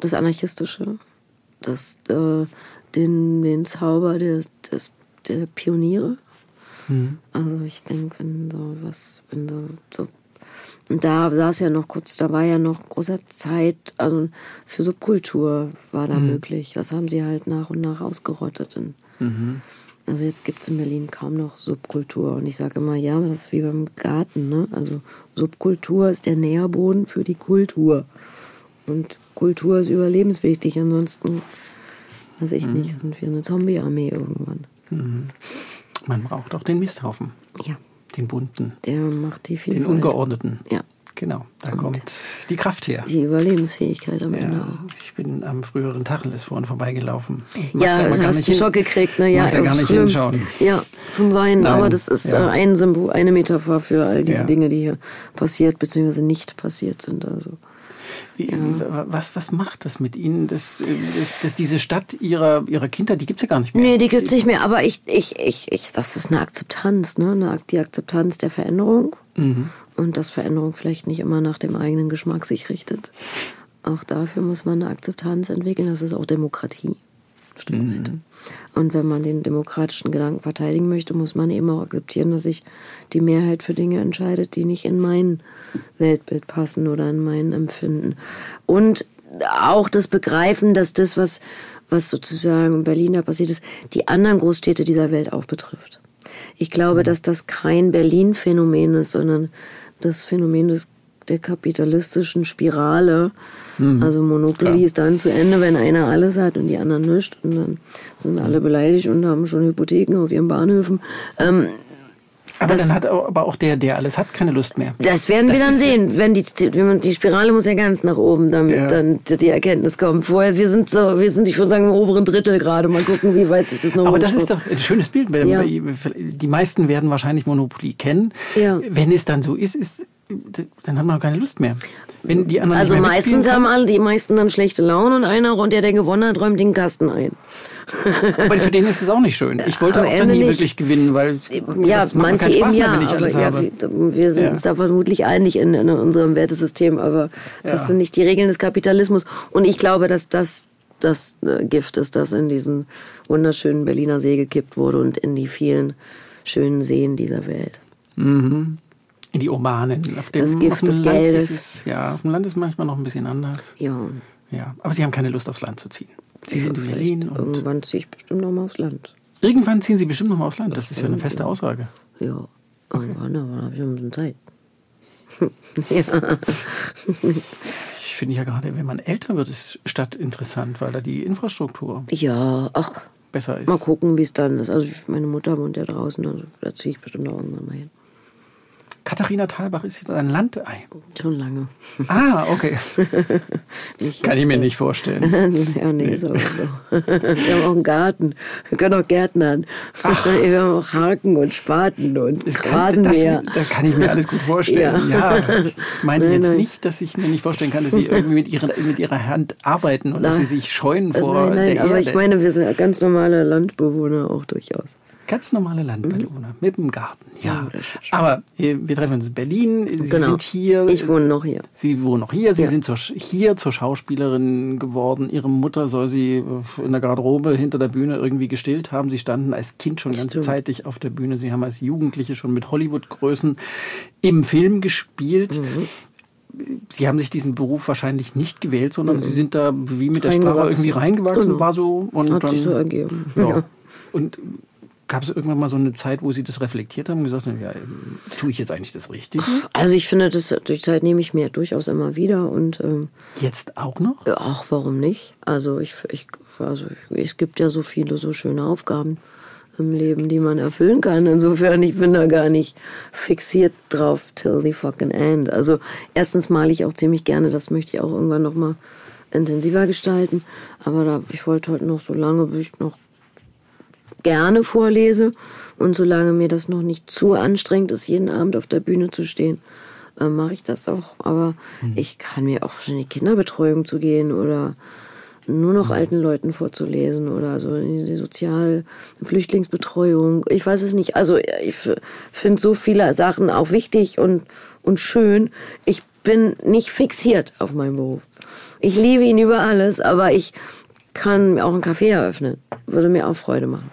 das Anarchistische, das, äh, den, den Zauber der, des, der Pioniere. Also ich denke, wenn so was, wenn so, so und da saß ja noch kurz, da war ja noch großer Zeit, also für Subkultur war da möglich. Das haben sie halt nach und nach ausgerottet. In, Also jetzt gibt es in Berlin kaum noch Subkultur. Und ich sage immer, ja, das ist wie beim Garten. Ne? Also Subkultur ist der Nährboden für die Kultur. Und Kultur ist überlebenswichtig. Ansonsten, weiß ich nicht, sind wir eine Zombie-Armee irgendwann. Man braucht auch den Misthaufen. Ja, Den bunten, der macht die Vielfalt. den ungeordneten. Ja, Genau, da kommt die Kraft her. die Überlebensfähigkeit am Ende. Ja, ich bin am früheren Tacheles vorhin vorbeigelaufen. Mag Ja, da- hast einen hin- Schock gekriegt, ne? Ja, mag da gar nicht schlimm. hinschauen. Ja, zum Weinen. Nein, Aber das ist ja. äh, ein Symbol, eine Metapher für all diese Ja. Dinge, die hier passiert bzw. nicht passiert sind. Also Wie, was, was macht das mit Ihnen, dass, dass, dass diese Stadt Ihrer, Ihrer Kindheit, die gibt es ja gar nicht mehr? Nee, die gibt's nicht mehr, aber ich, ich, ich, ich, das ist eine Akzeptanz, ne? Eine, die Akzeptanz der Veränderung. Und dass Veränderung vielleicht nicht immer nach dem eigenen Geschmack sich richtet. Auch dafür muss man eine Akzeptanz entwickeln. Das ist auch Demokratie. Weit. Und wenn man den demokratischen Gedanken verteidigen möchte, muss man eben auch akzeptieren, dass sich die Mehrheit für Dinge entscheidet, die nicht in mein Weltbild passen oder in mein Empfinden. Und auch das Begreifen, dass das, was, was sozusagen in Berlin da passiert ist, die anderen Großstädte dieser Welt auch betrifft. Ich glaube, dass das kein Berlin-Phänomen ist, sondern das Phänomen des, der kapitalistischen Spirale. Also Monopoly ist dann zu Ende, wenn einer alles hat und die anderen nichts. Und dann sind alle beleidigt und haben schon Hypotheken auf ihren Bahnhöfen. Ähm, aber das- dann hat aber auch der, der alles hat, keine Lust mehr. das werden Das wir dann ist ja- sehen. Wenn die, die Spirale muss ja ganz nach oben, damit Ja. dann die Erkenntnis kommt. Vorher, wir sind so, wir sind, ich würde sagen, im oberen Drittel gerade. Mal gucken, wie weit sich das noch Aber das ist doch ein schönes Bild. Ja. Die meisten werden wahrscheinlich Monopoly kennen. Wenn es dann so ist, ist, dann hat man auch keine Lust mehr. Wenn die anderen Also meistens haben alle, die meisten dann schlechte Laune und einer, und der, der gewonnen hat, räumt den Kasten ein. Aber für den ist es auch nicht schön. Ich wollte Am auch dann nie nicht. wirklich gewinnen, weil Ja, manche eben mehr, ja, aber wir, sind Ja. uns da vermutlich einig in, in unserem Wertesystem, aber das Ja. sind nicht die Regeln des Kapitalismus. Und ich glaube, dass das das äh, Gift ist, das in diesen wunderschönen Berliner See gekippt wurde und in die vielen schönen Seen dieser Welt. In die urbanen. Auf dem, Das Gift auf dem des Land Geldes. Ist es, ja, auf dem Land ist es manchmal noch ein bisschen anders. Ja, Ja, aber Sie haben keine Lust aufs Land zu ziehen. Sie sind in Berlin und irgendwann ziehe ich bestimmt noch mal aufs Land. irgendwann ziehen Sie bestimmt noch mal aufs Land. Das ist ja eine feste Aussage. Ja, irgendwann, aber dann habe ich noch ein bisschen Zeit. ja. Ich finde ja gerade, wenn man älter wird, ist Stadt interessant, weil da die Infrastruktur ja, ach, besser ist. Mal gucken, wie es dann ist. Also meine Mutter wohnt ja draußen, also da ziehe ich bestimmt auch irgendwann mal hin. Katharina Thalbach ist ein Landei. Schon lange. Ah, okay. Kann ich mir nicht vorstellen. ja, nee, aber so. Wir haben auch einen Garten. Wir können auch Gärtnern. Ach. Wir haben auch Haken und Spaten und Das kann, Rasenmäher. das, das kann ich mir alles gut vorstellen. Ja, Ja. ich meine Nein, jetzt nein. nicht, dass ich mir nicht vorstellen kann, dass sie irgendwie mit ihrer, mit ihrer Hand arbeiten und dass sie Nein. sich scheuen vor nein, nein, der aber Erde. ich meine, wir sind ganz normale Landbewohner auch durchaus. Ganz normale Landbewohner mit dem Garten. Ja, Ja, aber äh, wir treffen uns in Berlin. Sie Genau. sind hier. Ich wohne noch hier. Sie wohnen noch hier. Sie Ja. sind zur, hier zur Schauspielerin geworden. Ihre Mutter soll sie äh, in der Garderobe hinter der Bühne irgendwie gestillt haben. Sie standen als Kind schon ganz zeitig auf der Bühne. Sie haben als Jugendliche schon mit Hollywood-Größen im Film gespielt. Mhm. Sie haben sich diesen Beruf wahrscheinlich nicht gewählt, sondern Sie sind da wie mit der Sprache irgendwie reingewachsen, Genau. war so und Hat dann sich so ergeben. ja. Ja. Und gab es irgendwann mal so eine Zeit, wo Sie das reflektiert haben und gesagt haben, ja, tue ich jetzt eigentlich das Richtige? Also ich finde, das, die Zeit nehme ich mir durchaus immer wieder und ähm, Jetzt auch noch? ach, warum nicht? Also ich, ich also es gibt ja so viele so schöne Aufgaben im Leben, die man erfüllen kann. Insofern, ich bin da gar nicht fixiert drauf till the fucking end. Also erstens male ich auch ziemlich gerne, das möchte ich auch irgendwann noch mal intensiver gestalten. Aber da, ich wollte heute noch so lange, bis ich noch gerne vorlese und solange mir das noch nicht zu anstrengend ist, jeden Abend auf der Bühne zu stehen, äh, mache ich das auch. Aber ich kann mir auch schon in die Kinderbetreuung zu gehen oder nur noch alten Leuten vorzulesen oder so in die Sozial- Flüchtlingsbetreuung. Ich weiß es nicht. Also ich finde so viele Sachen auch wichtig und, und schön. Ich bin nicht fixiert auf meinen Beruf. Ich liebe ihn über alles, aber ich kann mir auch einen Café eröffnen. Würde mir auch Freude machen.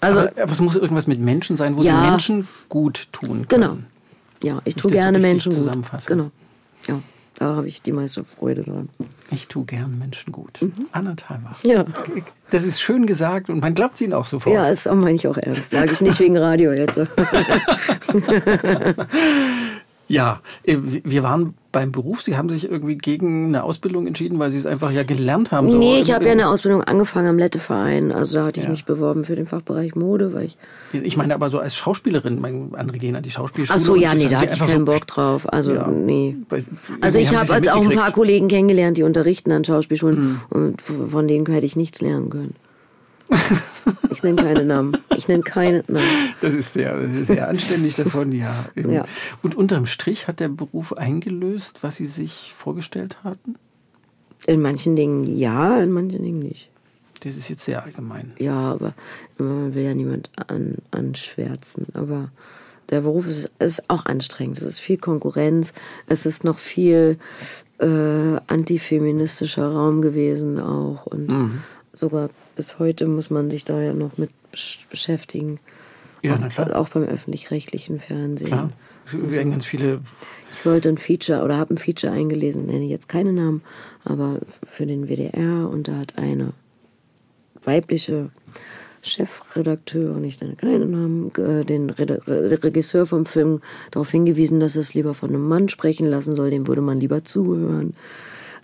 Also, aber, aber es muss irgendwas mit Menschen sein, wo Ja. Sie Menschen gut tun können. genau. Ja, ich tue so gerne richtig Menschen gut. zusammenfassen? Genau. Ja, da habe ich die meiste Freude dran. Ich tue gern Menschen gut. Anna Thalbach. Mhm. Ja. Das ist schön gesagt und man glaubt Ihnen auch sofort. Ja, das meine ich auch ernst. Sage ich nicht wegen Radio jetzt. Ja, äh, wir waren beim Beruf. Sie haben sich irgendwie gegen eine Ausbildung entschieden, weil Sie es einfach ja gelernt haben. so nee, ich habe ja in- eine Ausbildung angefangen am Letteverein. Also da hatte ich Ja. mich beworben für den Fachbereich Mode, weil ich. Ich meine aber so als Schauspielerin, mein, andere gehen an die Schauspielschule. Ach so, ja, nee, da hatte ich keinen so- Bock drauf. Also, Ja. nee. Weil- Also ich habe Sie es als auch ein paar Kollegen kennengelernt, die unterrichten an Schauspielschulen Hm. und von denen hätte ich nichts lernen können. Ich nenne keine Namen. Ich nenne keine Namen. Das ist sehr, sehr anständig davon, ja. Ja. Und unterm Strich hat der Beruf eingelöst, was Sie sich vorgestellt hatten? In manchen Dingen ja, in manchen Dingen nicht. Das ist jetzt sehr allgemein. Ja, aber man will ja niemand an, anschwärzen. Aber der Beruf ist, ist auch anstrengend. Es ist viel Konkurrenz. Es ist noch viel äh, antifeministischer Raum gewesen auch. Und Mhm. sogar bis heute muss man sich da ja noch mit besch- beschäftigen. Ja, na klar. Auch beim öffentlich-rechtlichen Fernsehen. Klar. Wir werden ganz viele. Ich sollte ein Feature oder habe ein Feature eingelesen, nenne jetzt keine Namen, aber für den WDR und da hat eine weibliche Chefredakteurin, ich nenne keine Namen, den Regisseur vom Film darauf hingewiesen, dass er es lieber von einem Mann sprechen lassen soll, dem würde man lieber zuhören.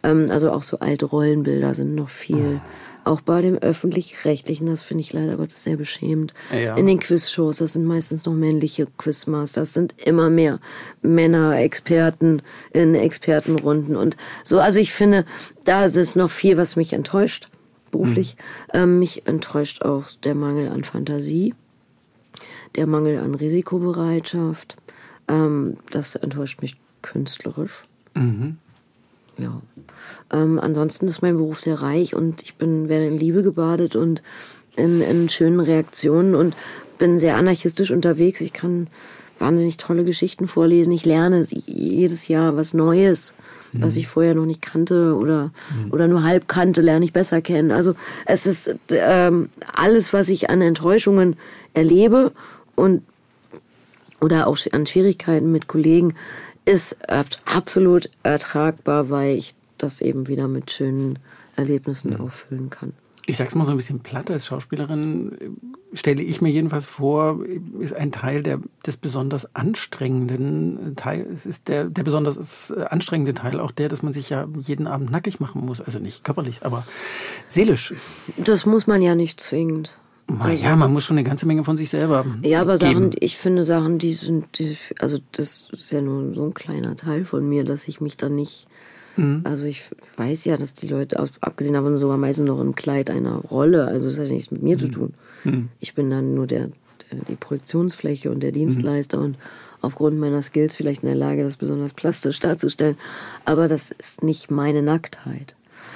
Ähm, also auch so alte Rollenbilder sind noch viel. Auch bei dem öffentlich-rechtlichen, das finde ich leider Gottes sehr beschämend. Ja. In den Quizshows, das sind meistens noch männliche Quizmaster, das sind immer mehr Männer, Experten in Expertenrunden und so. Also ich finde, da ist es noch viel, was mich enttäuscht, beruflich. Ähm, mich enttäuscht auch der Mangel an Fantasie, der Mangel an Risikobereitschaft. Ähm, das enttäuscht mich künstlerisch. Ja. Ähm, ansonsten ist mein Beruf sehr reich und ich bin werde in Liebe gebadet und in, in schönen Reaktionen und bin sehr anarchistisch unterwegs. Ich kann wahnsinnig tolle Geschichten vorlesen. Ich lerne jedes Jahr was Neues, was ich vorher noch nicht kannte oder, oder nur halb kannte, lerne ich besser kennen. Also es ist ähm, alles, was ich an Enttäuschungen erlebe und oder auch an Schwierigkeiten mit Kollegen, ist äh, absolut ertragbar, weil ich das eben wieder mit schönen Erlebnissen auffüllen kann. Ich sag's mal so ein bisschen platt, als Schauspielerin stelle ich mir jedenfalls vor, ist ein Teil der, des besonders anstrengenden Teil, es ist der, der besonders äh, anstrengende Teil auch der, dass man sich ja jeden Abend nackig machen muss. Also nicht körperlich, aber seelisch. Das muss man ja nicht zwingend. Ja, man muss schon eine ganze Menge von sich selber Ja, aber geben. Sachen, ich finde Sachen, die sind, die, also das ist ja nur so ein kleiner Teil von mir, dass ich mich dann nicht, Mhm. also ich weiß ja, dass die Leute, ab- abgesehen davon sogar meistens noch im Kleid einer Rolle, also das hat ja nichts mit Mhm. mir zu tun. Ich bin dann nur der, der, die Projektionsfläche und der Mhm. Dienstleister und aufgrund meiner Skills vielleicht in der Lage, das besonders plastisch darzustellen. Aber das ist nicht meine Nacktheit.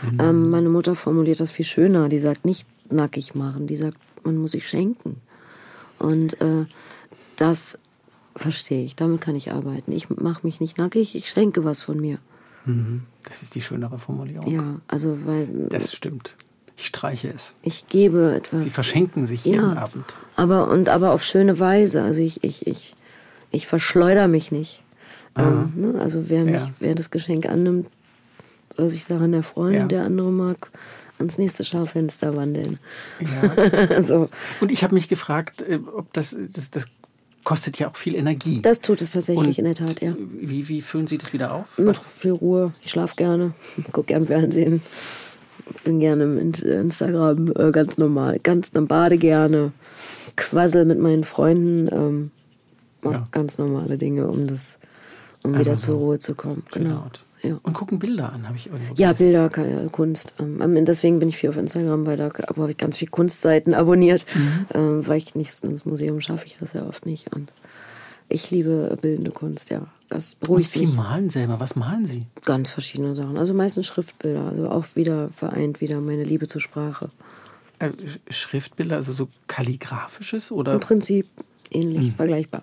Mhm. Ähm, meine Mutter formuliert das viel schöner. Die sagt nicht nackig machen, die sagt, man muss sich schenken. Und äh, das verstehe ich, damit kann ich arbeiten. Ich mache mich nicht nackig, ich schenke was von mir. Das ist die schönere Formulierung. Ja, also weil Das stimmt. Ich streiche es. ich gebe etwas. Sie verschenken sich jeden Abend. Aber und aber auf schöne Weise. Also ich ich ich ich verschleuder mich nicht. Ähm, ne? Also wer mich Ja. wer das Geschenk annimmt, soll sich daran erfreuen. Ja. Der andere mag ans nächste Schaufenster wandeln. Ja. so Und ich habe mich gefragt, äh, ob das, das, das kostet ja auch viel Energie. das tut es tatsächlich Und in der Tat, ja. Wie, wie füllen Sie das wieder auf? Mit viel Ruhe. Ich schlafe gerne, gucke gern Fernsehen. Bin gerne im In- Instagram äh, ganz normal. Ganz dann bade gerne. Quassel mit meinen Freunden. Ähm, mach Ja. ganz normale Dinge, um das, um wieder zur Ruhe zu kommen. Genau. Laut. Ja. Und gucken Bilder an, habe ich irgendwo Ja, gelesen. Bilder, Ke- Kunst. Ähm, deswegen bin ich viel auf Instagram, weil da habe ich ganz viel Kunstseiten abonniert, Mhm. ähm, weil ich nicht ins Museum schaffe ich das ja oft nicht. Und ich liebe bildende Kunst, ja. Das Und beruhigt Sie mich. malen selber. Was malen Sie? Ganz verschiedene Sachen. Also meistens Schriftbilder. Also auch wieder vereint wieder meine Liebe zur Sprache. Äh, Sch- Schriftbilder, also so kalligraphisches oder? Im Prinzip ähnlich, Mhm. vergleichbar.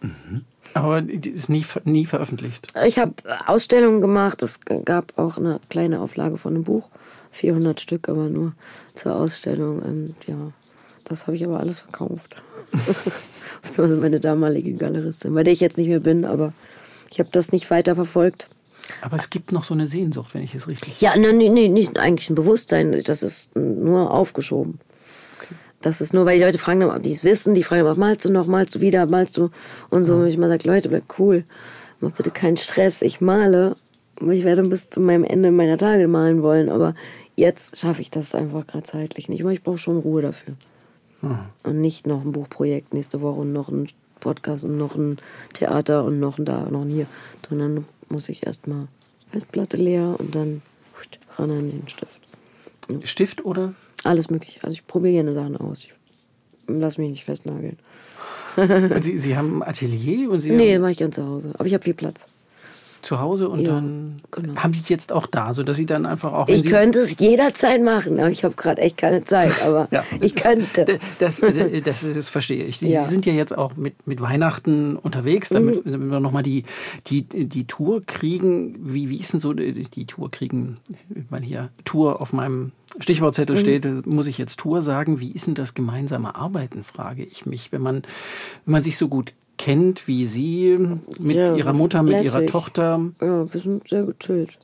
Hm? Aber die ist nie, nie veröffentlicht. Ich habe Ausstellungen gemacht. Es gab auch eine kleine Auflage von einem Buch. 400 Stück aber nur zur Ausstellung. Und ja, das habe ich aber alles verkauft. Beziehungsweise meine damalige Galeristin, bei der ich jetzt nicht mehr bin, aber ich habe das nicht weiter verfolgt. Aber es gibt noch so eine Sehnsucht, wenn ich es richtig. Ja, nee, nee, nicht eigentlich ein Bewusstsein. Das ist nur aufgeschoben. Das ist nur, weil die Leute fragen, ob die es wissen, die fragen, dann, malst du noch, malst du wieder, malst du und so. Und ich mal sage, Leute, bleibt cool, mach bitte keinen Stress, ich male. Und Ich werde bis zu meinem Ende meiner Tage malen wollen, aber jetzt schaffe ich das einfach gerade zeitlich nicht. Ich brauche schon Ruhe dafür. Und nicht noch ein Buchprojekt nächste Woche und noch ein Podcast und noch ein Theater und noch ein da, noch ein hier. Sondern muss ich erstmal Festplatte leer und dann ran an den Stift. Stift oder? Alles mögliche. Also ich probiere gerne Sachen aus. Ich lass mich nicht festnageln. Sie, Sie haben ein Atelier und Sie Nee, mache ich ganz zu Hause. Aber ich habe viel Platz. Zu Hause und Ja, dann genau. haben Sie jetzt auch da, so dass Sie dann einfach auch. Ich könnte es jederzeit machen, aber ich habe gerade echt keine Zeit. Aber Ja. ich könnte. Das, das, das, das verstehe ich. Sie, Ja. Mhm. Sie sind ja jetzt auch mit, mit Weihnachten unterwegs, damit, damit wir nochmal die, die, die Tour kriegen. Wie, wie ist denn so die, die Tour kriegen? Weil hier Tour auf meinem Stichwortzettel Mhm. steht, muss ich jetzt Tour sagen. Wie ist denn das gemeinsame Arbeiten, frage ich mich. Wenn man, wenn man sich so gut kennt wie Sie, mit Sehr Ihrer Mutter, mit Ihrer lässig. Tochter. Ja, wir sind sehr gechillt.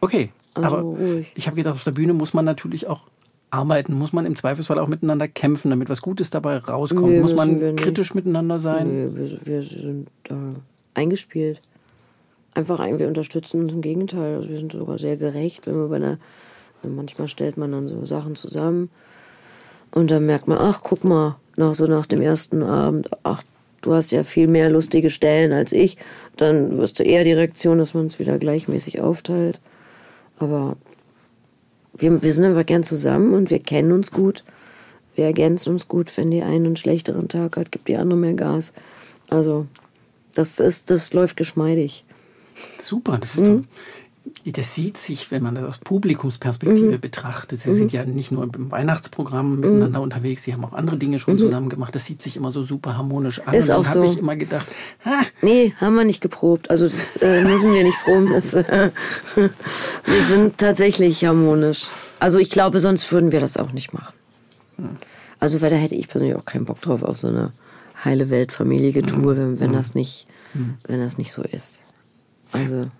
Okay, Also aber ruhig. ich habe gedacht, auf der Bühne muss man natürlich auch arbeiten, muss man im Zweifelsfall auch miteinander kämpfen, damit was Gutes dabei rauskommt. Nee, muss man kritisch miteinander sein. Nee, wir, wir sind da eingespielt. Einfach ein, wir unterstützen uns im Gegenteil. Also wir sind sogar sehr gerecht, wenn wir bei einer, manchmal stellt man dann so Sachen zusammen und dann merkt man, ach, guck mal, nach so nach dem ersten Abend, ach, du hast ja viel mehr lustige Stellen als ich, dann wirst du eher die Reaktion, dass man es wieder gleichmäßig aufteilt. Aber wir, wir sind einfach gern zusammen und wir kennen uns gut. Wir ergänzen uns gut. Wenn die eine einen schlechteren Tag hat, gibt die andere mehr Gas. Also, das ist, das läuft geschmeidig. Super, das ist Mhm. so, das sieht sich, wenn man das aus Publikumsperspektive Mhm. betrachtet. Sie sind ja nicht nur im Weihnachtsprogramm miteinander unterwegs, Sie haben auch andere Dinge schon zusammen gemacht. Das sieht sich immer so super harmonisch an. Mhm. Ist Und auch dann habe so. ich immer gedacht, ha, Nee, haben wir nicht geprobt. Also, das äh, müssen wir nicht proben. Das, äh, wir sind tatsächlich harmonisch. Also, ich glaube, sonst würden wir das auch nicht machen. Also, weil da hätte ich persönlich auch keinen Bock drauf auf so eine heile Welt-Familie-Tour, wenn, wenn das nicht, wenn das nicht so ist. Also,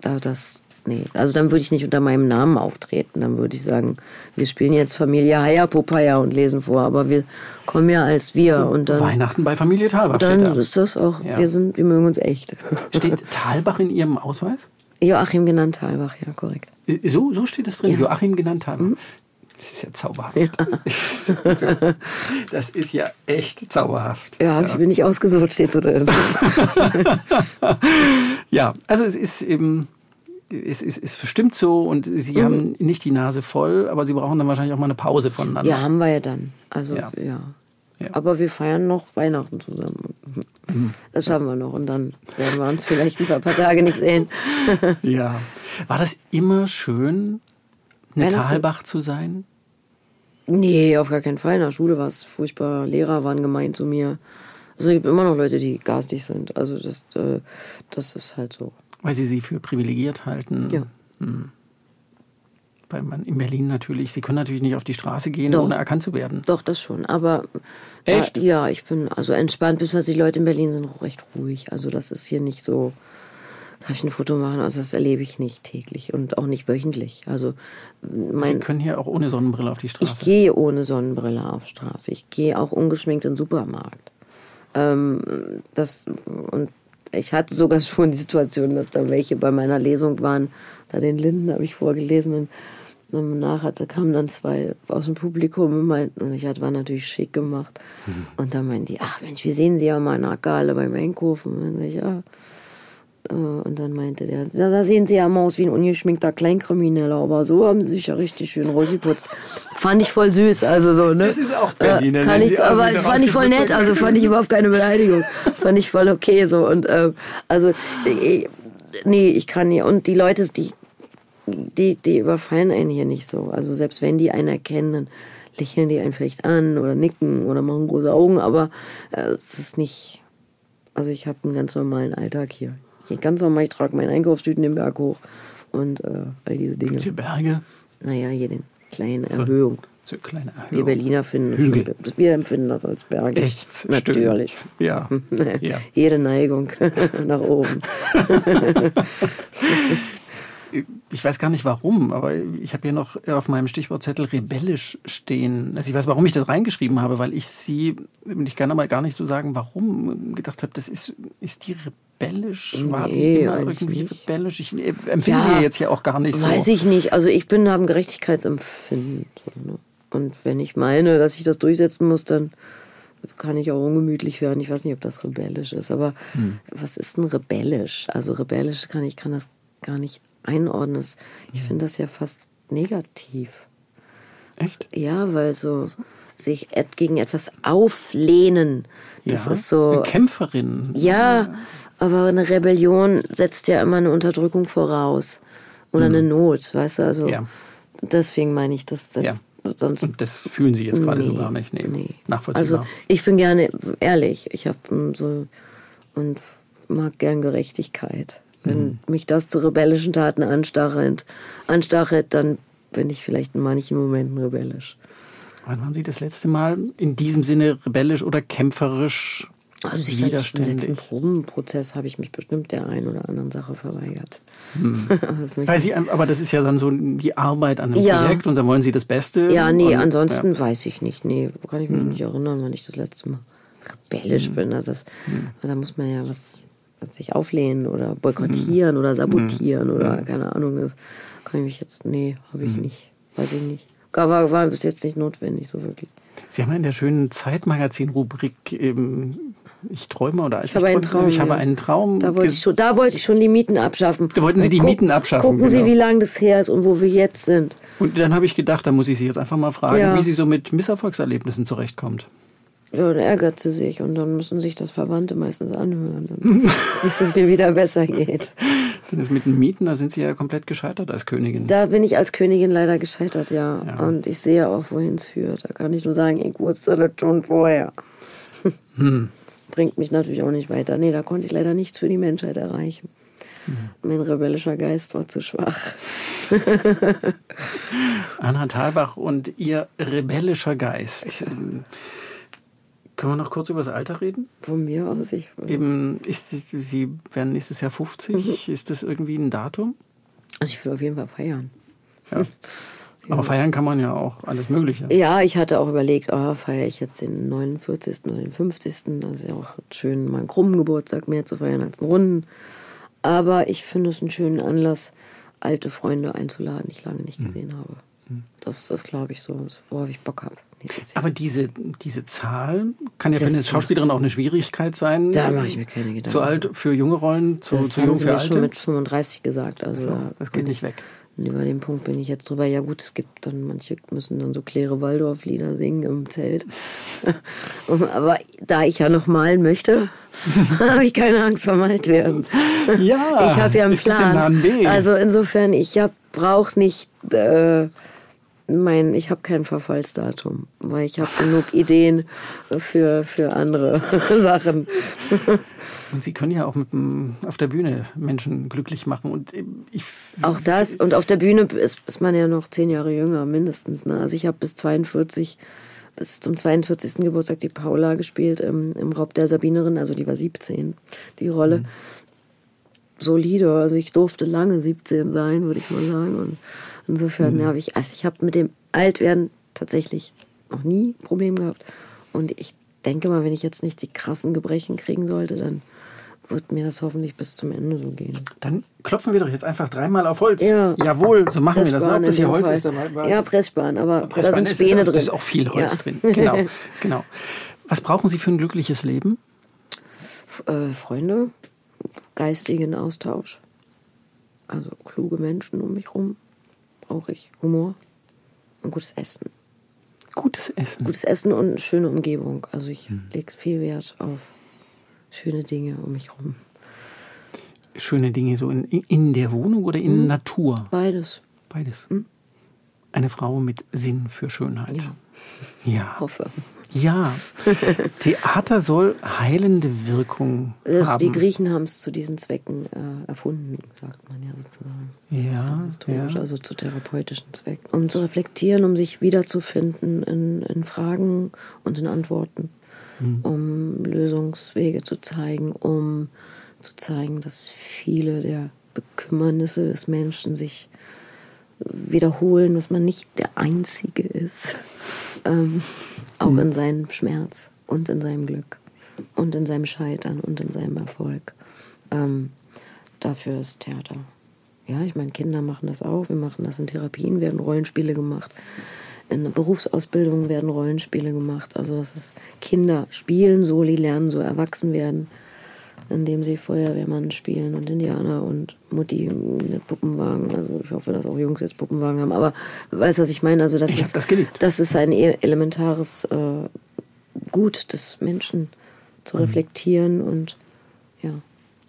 da das, nee. Also, dann würde ich nicht unter meinem Namen auftreten. Dann würde ich sagen, wir spielen jetzt Familie Haya Popaya und lesen vor, aber wir kommen ja als wir und dann, Weihnachten bei Familie Thalbach steht dann da. ist das auch, Ja. wir sind, wir mögen uns echt. Steht Thalbach in Ihrem Ausweis? Joachim genannt Thalbach, ja, korrekt. So, so steht es drin, Ja. Joachim genannt haben. Das ist ja zauberhaft. Ja. Das ist ja echt zauberhaft. Ja, ja. ich bin nicht ausgesucht, steht so drin. ja, also es ist eben, es ist, es stimmt so und sie mhm. haben nicht die Nase voll, aber sie brauchen dann wahrscheinlich auch mal eine Pause voneinander. Ja, haben wir ja dann. Also ja. ja. ja. Aber wir feiern noch Weihnachten zusammen. Das schaffen wir noch und dann werden wir uns vielleicht ein paar, paar Tage nicht sehen. ja. War das immer schön, eine Talbach zu sein? Nee, auf gar keinen Fall. In der Schule war es furchtbar. Lehrer waren gemein zu mir. Also es gibt immer noch Leute, die garstig sind. Also das, äh, das ist halt so. Weil sie sie für privilegiert halten. Ja. Hm. Weil man in Berlin natürlich, sie können natürlich nicht auf die Straße gehen, Doch. ohne erkannt zu werden. Doch, das schon. Aber Echt? Äh, ja, ich bin also entspannt, bis die Leute in Berlin sind recht ruhig. Also das ist hier nicht so Darf ich ein Foto machen? Also das erlebe ich nicht täglich und auch nicht wöchentlich. Also Sie können hier auch ohne Sonnenbrille auf die Straße. Ich gehe ohne Sonnenbrille auf Straße. Ich gehe auch ungeschminkt in den Supermarkt. Ähm, das, und ich hatte sogar schon die Situation, dass da welche bei meiner Lesung waren. Da den Linden habe ich vorgelesen und danach hatte, kamen dann zwei aus dem Publikum und meinten, und ich hatte, war natürlich schick gemacht. Mhm. Und dann meinten die, ach Mensch, wir sehen Sie ja mal in Akale beim Einkaufen. Und ich, ja. Äh, und dann meinte der, da sehen Sie ja mal aus wie ein ungeschminkter Kleinkrimineller, aber so haben Sie sich ja richtig schön rausgeputzt. Fand ich voll süß, also so, ne? Das ist auch Berliner. Äh, kann ich, aber fand ich voll nett, also fand ich überhaupt keine Beleidigung. fand ich voll okay, so. Und, äh, also, äh, nee, ich kann nicht. Und die Leute, die, die, die überfallen einen hier nicht so. Also, selbst wenn die einen erkennen, dann lächeln die einen vielleicht an oder nicken oder machen große Augen, aber äh, es ist nicht, also ich habe einen ganz normalen Alltag hier. Ich gehe ganz normal, ich trage meinen Einkaufstüten den Berg hoch und äh, all diese Dinge. Gibt's hier Berge? Naja, hier den kleine so, Erhöhung. So kleine Erhöhung. Wir Berliner finden Hügel. Schon, wir empfinden das als Berge. Echt? Natürlich. Stimmt. Ja. ja. Jede Neigung nach oben. ich weiß gar nicht warum, aber ich habe hier noch auf meinem Stichwortzettel rebellisch stehen. Also ich weiß, warum ich das reingeschrieben habe, weil ich sie, ich kann aber gar nicht so sagen, warum, gedacht habe, das ist, ist die rebellisch? War nee, die immer irgendwie nicht. rebellisch? Ich äh, empfinde ja, sie jetzt hier auch gar nicht so. Weiß ich nicht. Also ich bin, habe ein Gerechtigkeitsempfinden. Ne? Und wenn ich meine, dass ich das durchsetzen muss, dann kann ich auch ungemütlich werden. Ich weiß nicht, ob das rebellisch ist, aber hm. was ist denn rebellisch? Also rebellisch kann ich kann das gar nicht einordnen. Ich finde das ja fast negativ. Echt? Ja, weil so sich gegen etwas auflehnen. Das ja, ist so. Eine Kämpferin. Ja, aber eine Rebellion setzt ja immer eine Unterdrückung voraus. Oder mhm. eine Not, weißt du? Also ja. deswegen meine ich, dass das. Ja. Sonst, und das fühlen Sie jetzt gerade nee, so gar nicht. Nee, nee. Nachvollziehbar. Also ich bin gerne ehrlich. Ich habe so und mag gern Gerechtigkeit. Wenn mhm. mich das zu rebellischen Taten anstachelt, anstachelt, dann bin ich vielleicht in manchen Momenten rebellisch. Wann waren Sie das letzte Mal in diesem Sinne rebellisch oder kämpferisch also sicherlich im letzten Probenprozess habe ich mich bestimmt der einen oder anderen Sache verweigert. Hm. Weil Sie, aber das ist ja dann so die Arbeit an einem ja. Projekt und dann wollen Sie das Beste. Ja, nee, und, ansonsten ja. weiß ich nicht. Nee, kann ich mich hm. nicht erinnern, wann ich das letzte Mal rebellisch hm. bin. Also das, hm. Da muss man ja was sich auflehnen oder boykottieren hm. oder sabotieren oder hm. keine Ahnung. Das kann ich mich jetzt, nee, habe ich nicht. Weiß ich nicht. Aber war bis jetzt nicht notwendig, so wirklich. Sie haben ja in der schönen Zeitmagazin-Rubrik ich träume oder ich, habe einen Traum. Ich habe einen Traum. Da wollte, ich schon, da wollte ich schon die Mieten abschaffen. Da wollten Sie die Guck, Mieten abschaffen. Gucken genau. Sie, wie lange das her ist und wo wir jetzt sind. Und dann habe ich gedacht, da muss ich Sie jetzt einfach mal fragen, ja. wie Sie so mit Misserfolgserlebnissen zurechtkommt. Ja, dann ärgert sie sich und dann müssen sich das Verwandte meistens anhören, bis es mir wieder besser geht. Das mit den Mieten, da sind Sie ja komplett gescheitert als Königin. Da bin ich als Königin leider gescheitert, ja. ja. Und ich sehe auch, wohin es führt. Da kann ich nur sagen, ich wusste das schon vorher. Hm bringt mich natürlich auch nicht weiter. Nee, da konnte ich leider nichts für die Menschheit erreichen. Mhm. Mein rebellischer Geist war zu schwach. Anna Thalbach und ihr rebellischer Geist. Können wir noch kurz über das Alter reden? Von mir aus. Ich, Eben, ist, Sie werden nächstes Jahr 50. Mhm. Ist das irgendwie ein Datum? Also ich will auf jeden Fall feiern. Ja. Aber feiern kann man ja auch alles Mögliche. Ja, ich hatte auch überlegt, oh, feiere ich jetzt den 49. oder den 50. Das ist ja auch schön, mal einen krummen Geburtstag mehr zu feiern als einen runden. Aber ich finde es einen schönen Anlass, alte Freunde einzuladen, die ich lange nicht hm. gesehen habe. Das ist, glaube ich, so, worauf ich Bock habe. Aber diese, diese Zahl kann ja für eine Schauspielerin auch eine Schwierigkeit sein. Da mache ich mir keine Gedanken. Zu alt für junge Rollen, zu, das zu haben jung sie für mir alte? schon mit 35 gesagt. Also so, da das geht nicht weg. Und über den Punkt bin ich jetzt drüber. Ja gut, es gibt dann, manche müssen dann so Claire Waldorf-Lieder singen im Zelt. Aber da ich ja noch malen möchte, habe ich keine Angst vor alt werden. Ja, ich habe ja einen Plan. den Plan B. Also insofern, ich brauche nicht... Äh, mein, ich habe kein Verfallsdatum, weil ich habe genug Ideen für, für andere Sachen. Und Sie können ja auch mit, dem- auf der Bühne Menschen glücklich machen. Und ich, Auch das. Und auf der Bühne ist, ist man ja noch zehn Jahre jünger, mindestens. Ne? Also ich habe bis 42, bis zum 42. Geburtstag die Paula gespielt im, im Raub der Sabinerin. Also die war 17, die Rolle. Solide. Also ich durfte lange 17 sein, würde ich mal sagen. Und insofern habe ich, also ich habe mit dem Altwerden tatsächlich noch nie ein Problem gehabt. Und ich denke mal, wenn ich jetzt nicht die krassen Gebrechen kriegen sollte, dann wird mir das hoffentlich bis zum Ende so gehen. dann klopfen wir doch jetzt einfach dreimal auf Holz. Ja. Jawohl, so machen wir das. Ne? Ob das hier Holz Fall. ist, da war- Ja, Pressspan, aber Pressspan da sind Späne ist, drin. ist auch viel Holz Ja. drin. Genau, genau. Was brauchen Sie für ein glückliches Leben? Äh, Freunde, geistigen Austausch, also kluge Menschen um mich rum, brauche ich Humor und gutes Essen. Gutes Essen. Gutes Essen und eine schöne Umgebung. Also ich Hm. lege viel Wert auf schöne Dinge um mich rum. Schöne Dinge so in, in der Wohnung oder Hm. in Natur? Beides, Beides. Eine Frau mit Sinn für Schönheit. Ja. Ja. hoffe. Ja. Theater soll heilende Wirkung Also haben. die Griechen haben es zu diesen Zwecken äh, erfunden, sagt man ja sozusagen. Das ist Ja, historisch, ja. also zu therapeutischen Zwecken. Um zu reflektieren, um sich wiederzufinden in, in Fragen und in Antworten, Hm. um Lösungswege zu zeigen, um zu zeigen, dass viele der Bekümmernisse des Menschen sich wiederholen, dass man nicht der Einzige ist. Ähm, auch in seinem Schmerz und in seinem Glück und in seinem Scheitern und in seinem Erfolg. Ähm, dafür ist Theater. Ja, ich meine, Kinder machen das auch. Wir machen das in Therapien, werden Rollenspiele gemacht. In der Berufsausbildung werden Rollenspiele gemacht. Also, das ist Kinder spielen, Soli lernen, so erwachsen werden, indem sie Feuerwehrmann spielen und Indianer und Mutti mit Puppenwagen. Also, ich hoffe, dass auch Jungs jetzt Puppenwagen haben. Aber weißt du, was ich meine? Also, das Ich ist, das das ist ein e- elementares äh, Gut des Menschen zu reflektieren und ja.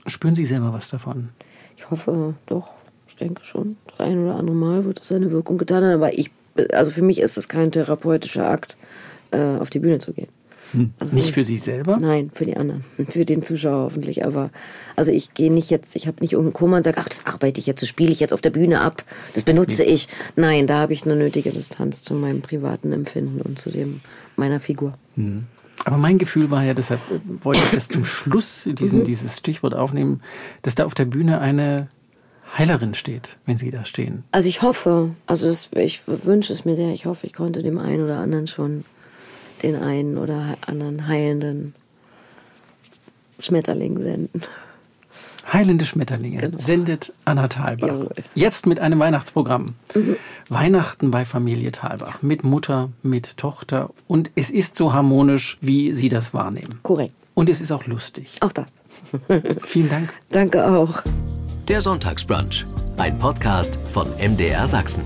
Spüren Sie selber was davon? Ich hoffe doch, ich denke schon. Das ein oder andere Mal wird es seine Wirkung getan haben, aber ich, also für mich ist es kein therapeutischer Akt, äh, auf die Bühne zu gehen. Also- Nicht für sich selber? Nein, für die anderen, für den Zuschauer hoffentlich. Aber also ich gehe nicht jetzt, ich habe nicht irgendeinen Kummer und sage, ach, das arbeite ich jetzt, das spiele ich jetzt auf der Bühne ab, das benutze ich. Nein, da habe ich eine nötige Distanz zu meinem privaten Empfinden und zu dem meiner Figur. Aber mein Gefühl war ja, deshalb wollte ich das zum Schluss, diesen, Mhm. dieses Stichwort aufnehmen, dass da auf der Bühne eine Heilerin steht, wenn Sie da stehen. Also ich hoffe, also das, ich wünsche es mir sehr, ich hoffe, ich konnte dem einen oder anderen schon den einen oder anderen heilenden Schmetterling senden. Heilende Schmetterlinge Genau. sendet Anna Thalbach. Jawohl. Jetzt mit einem Weihnachtsprogramm. Weihnachten bei Familie Thalbach. Mit Mutter, mit Tochter. Und es ist so harmonisch, wie Sie das wahrnehmen. Korrekt. Und es ist auch lustig. Auch das. Vielen Dank. Danke auch. Der Sonntagsbrunch, ein Podcast von MDR Sachsen.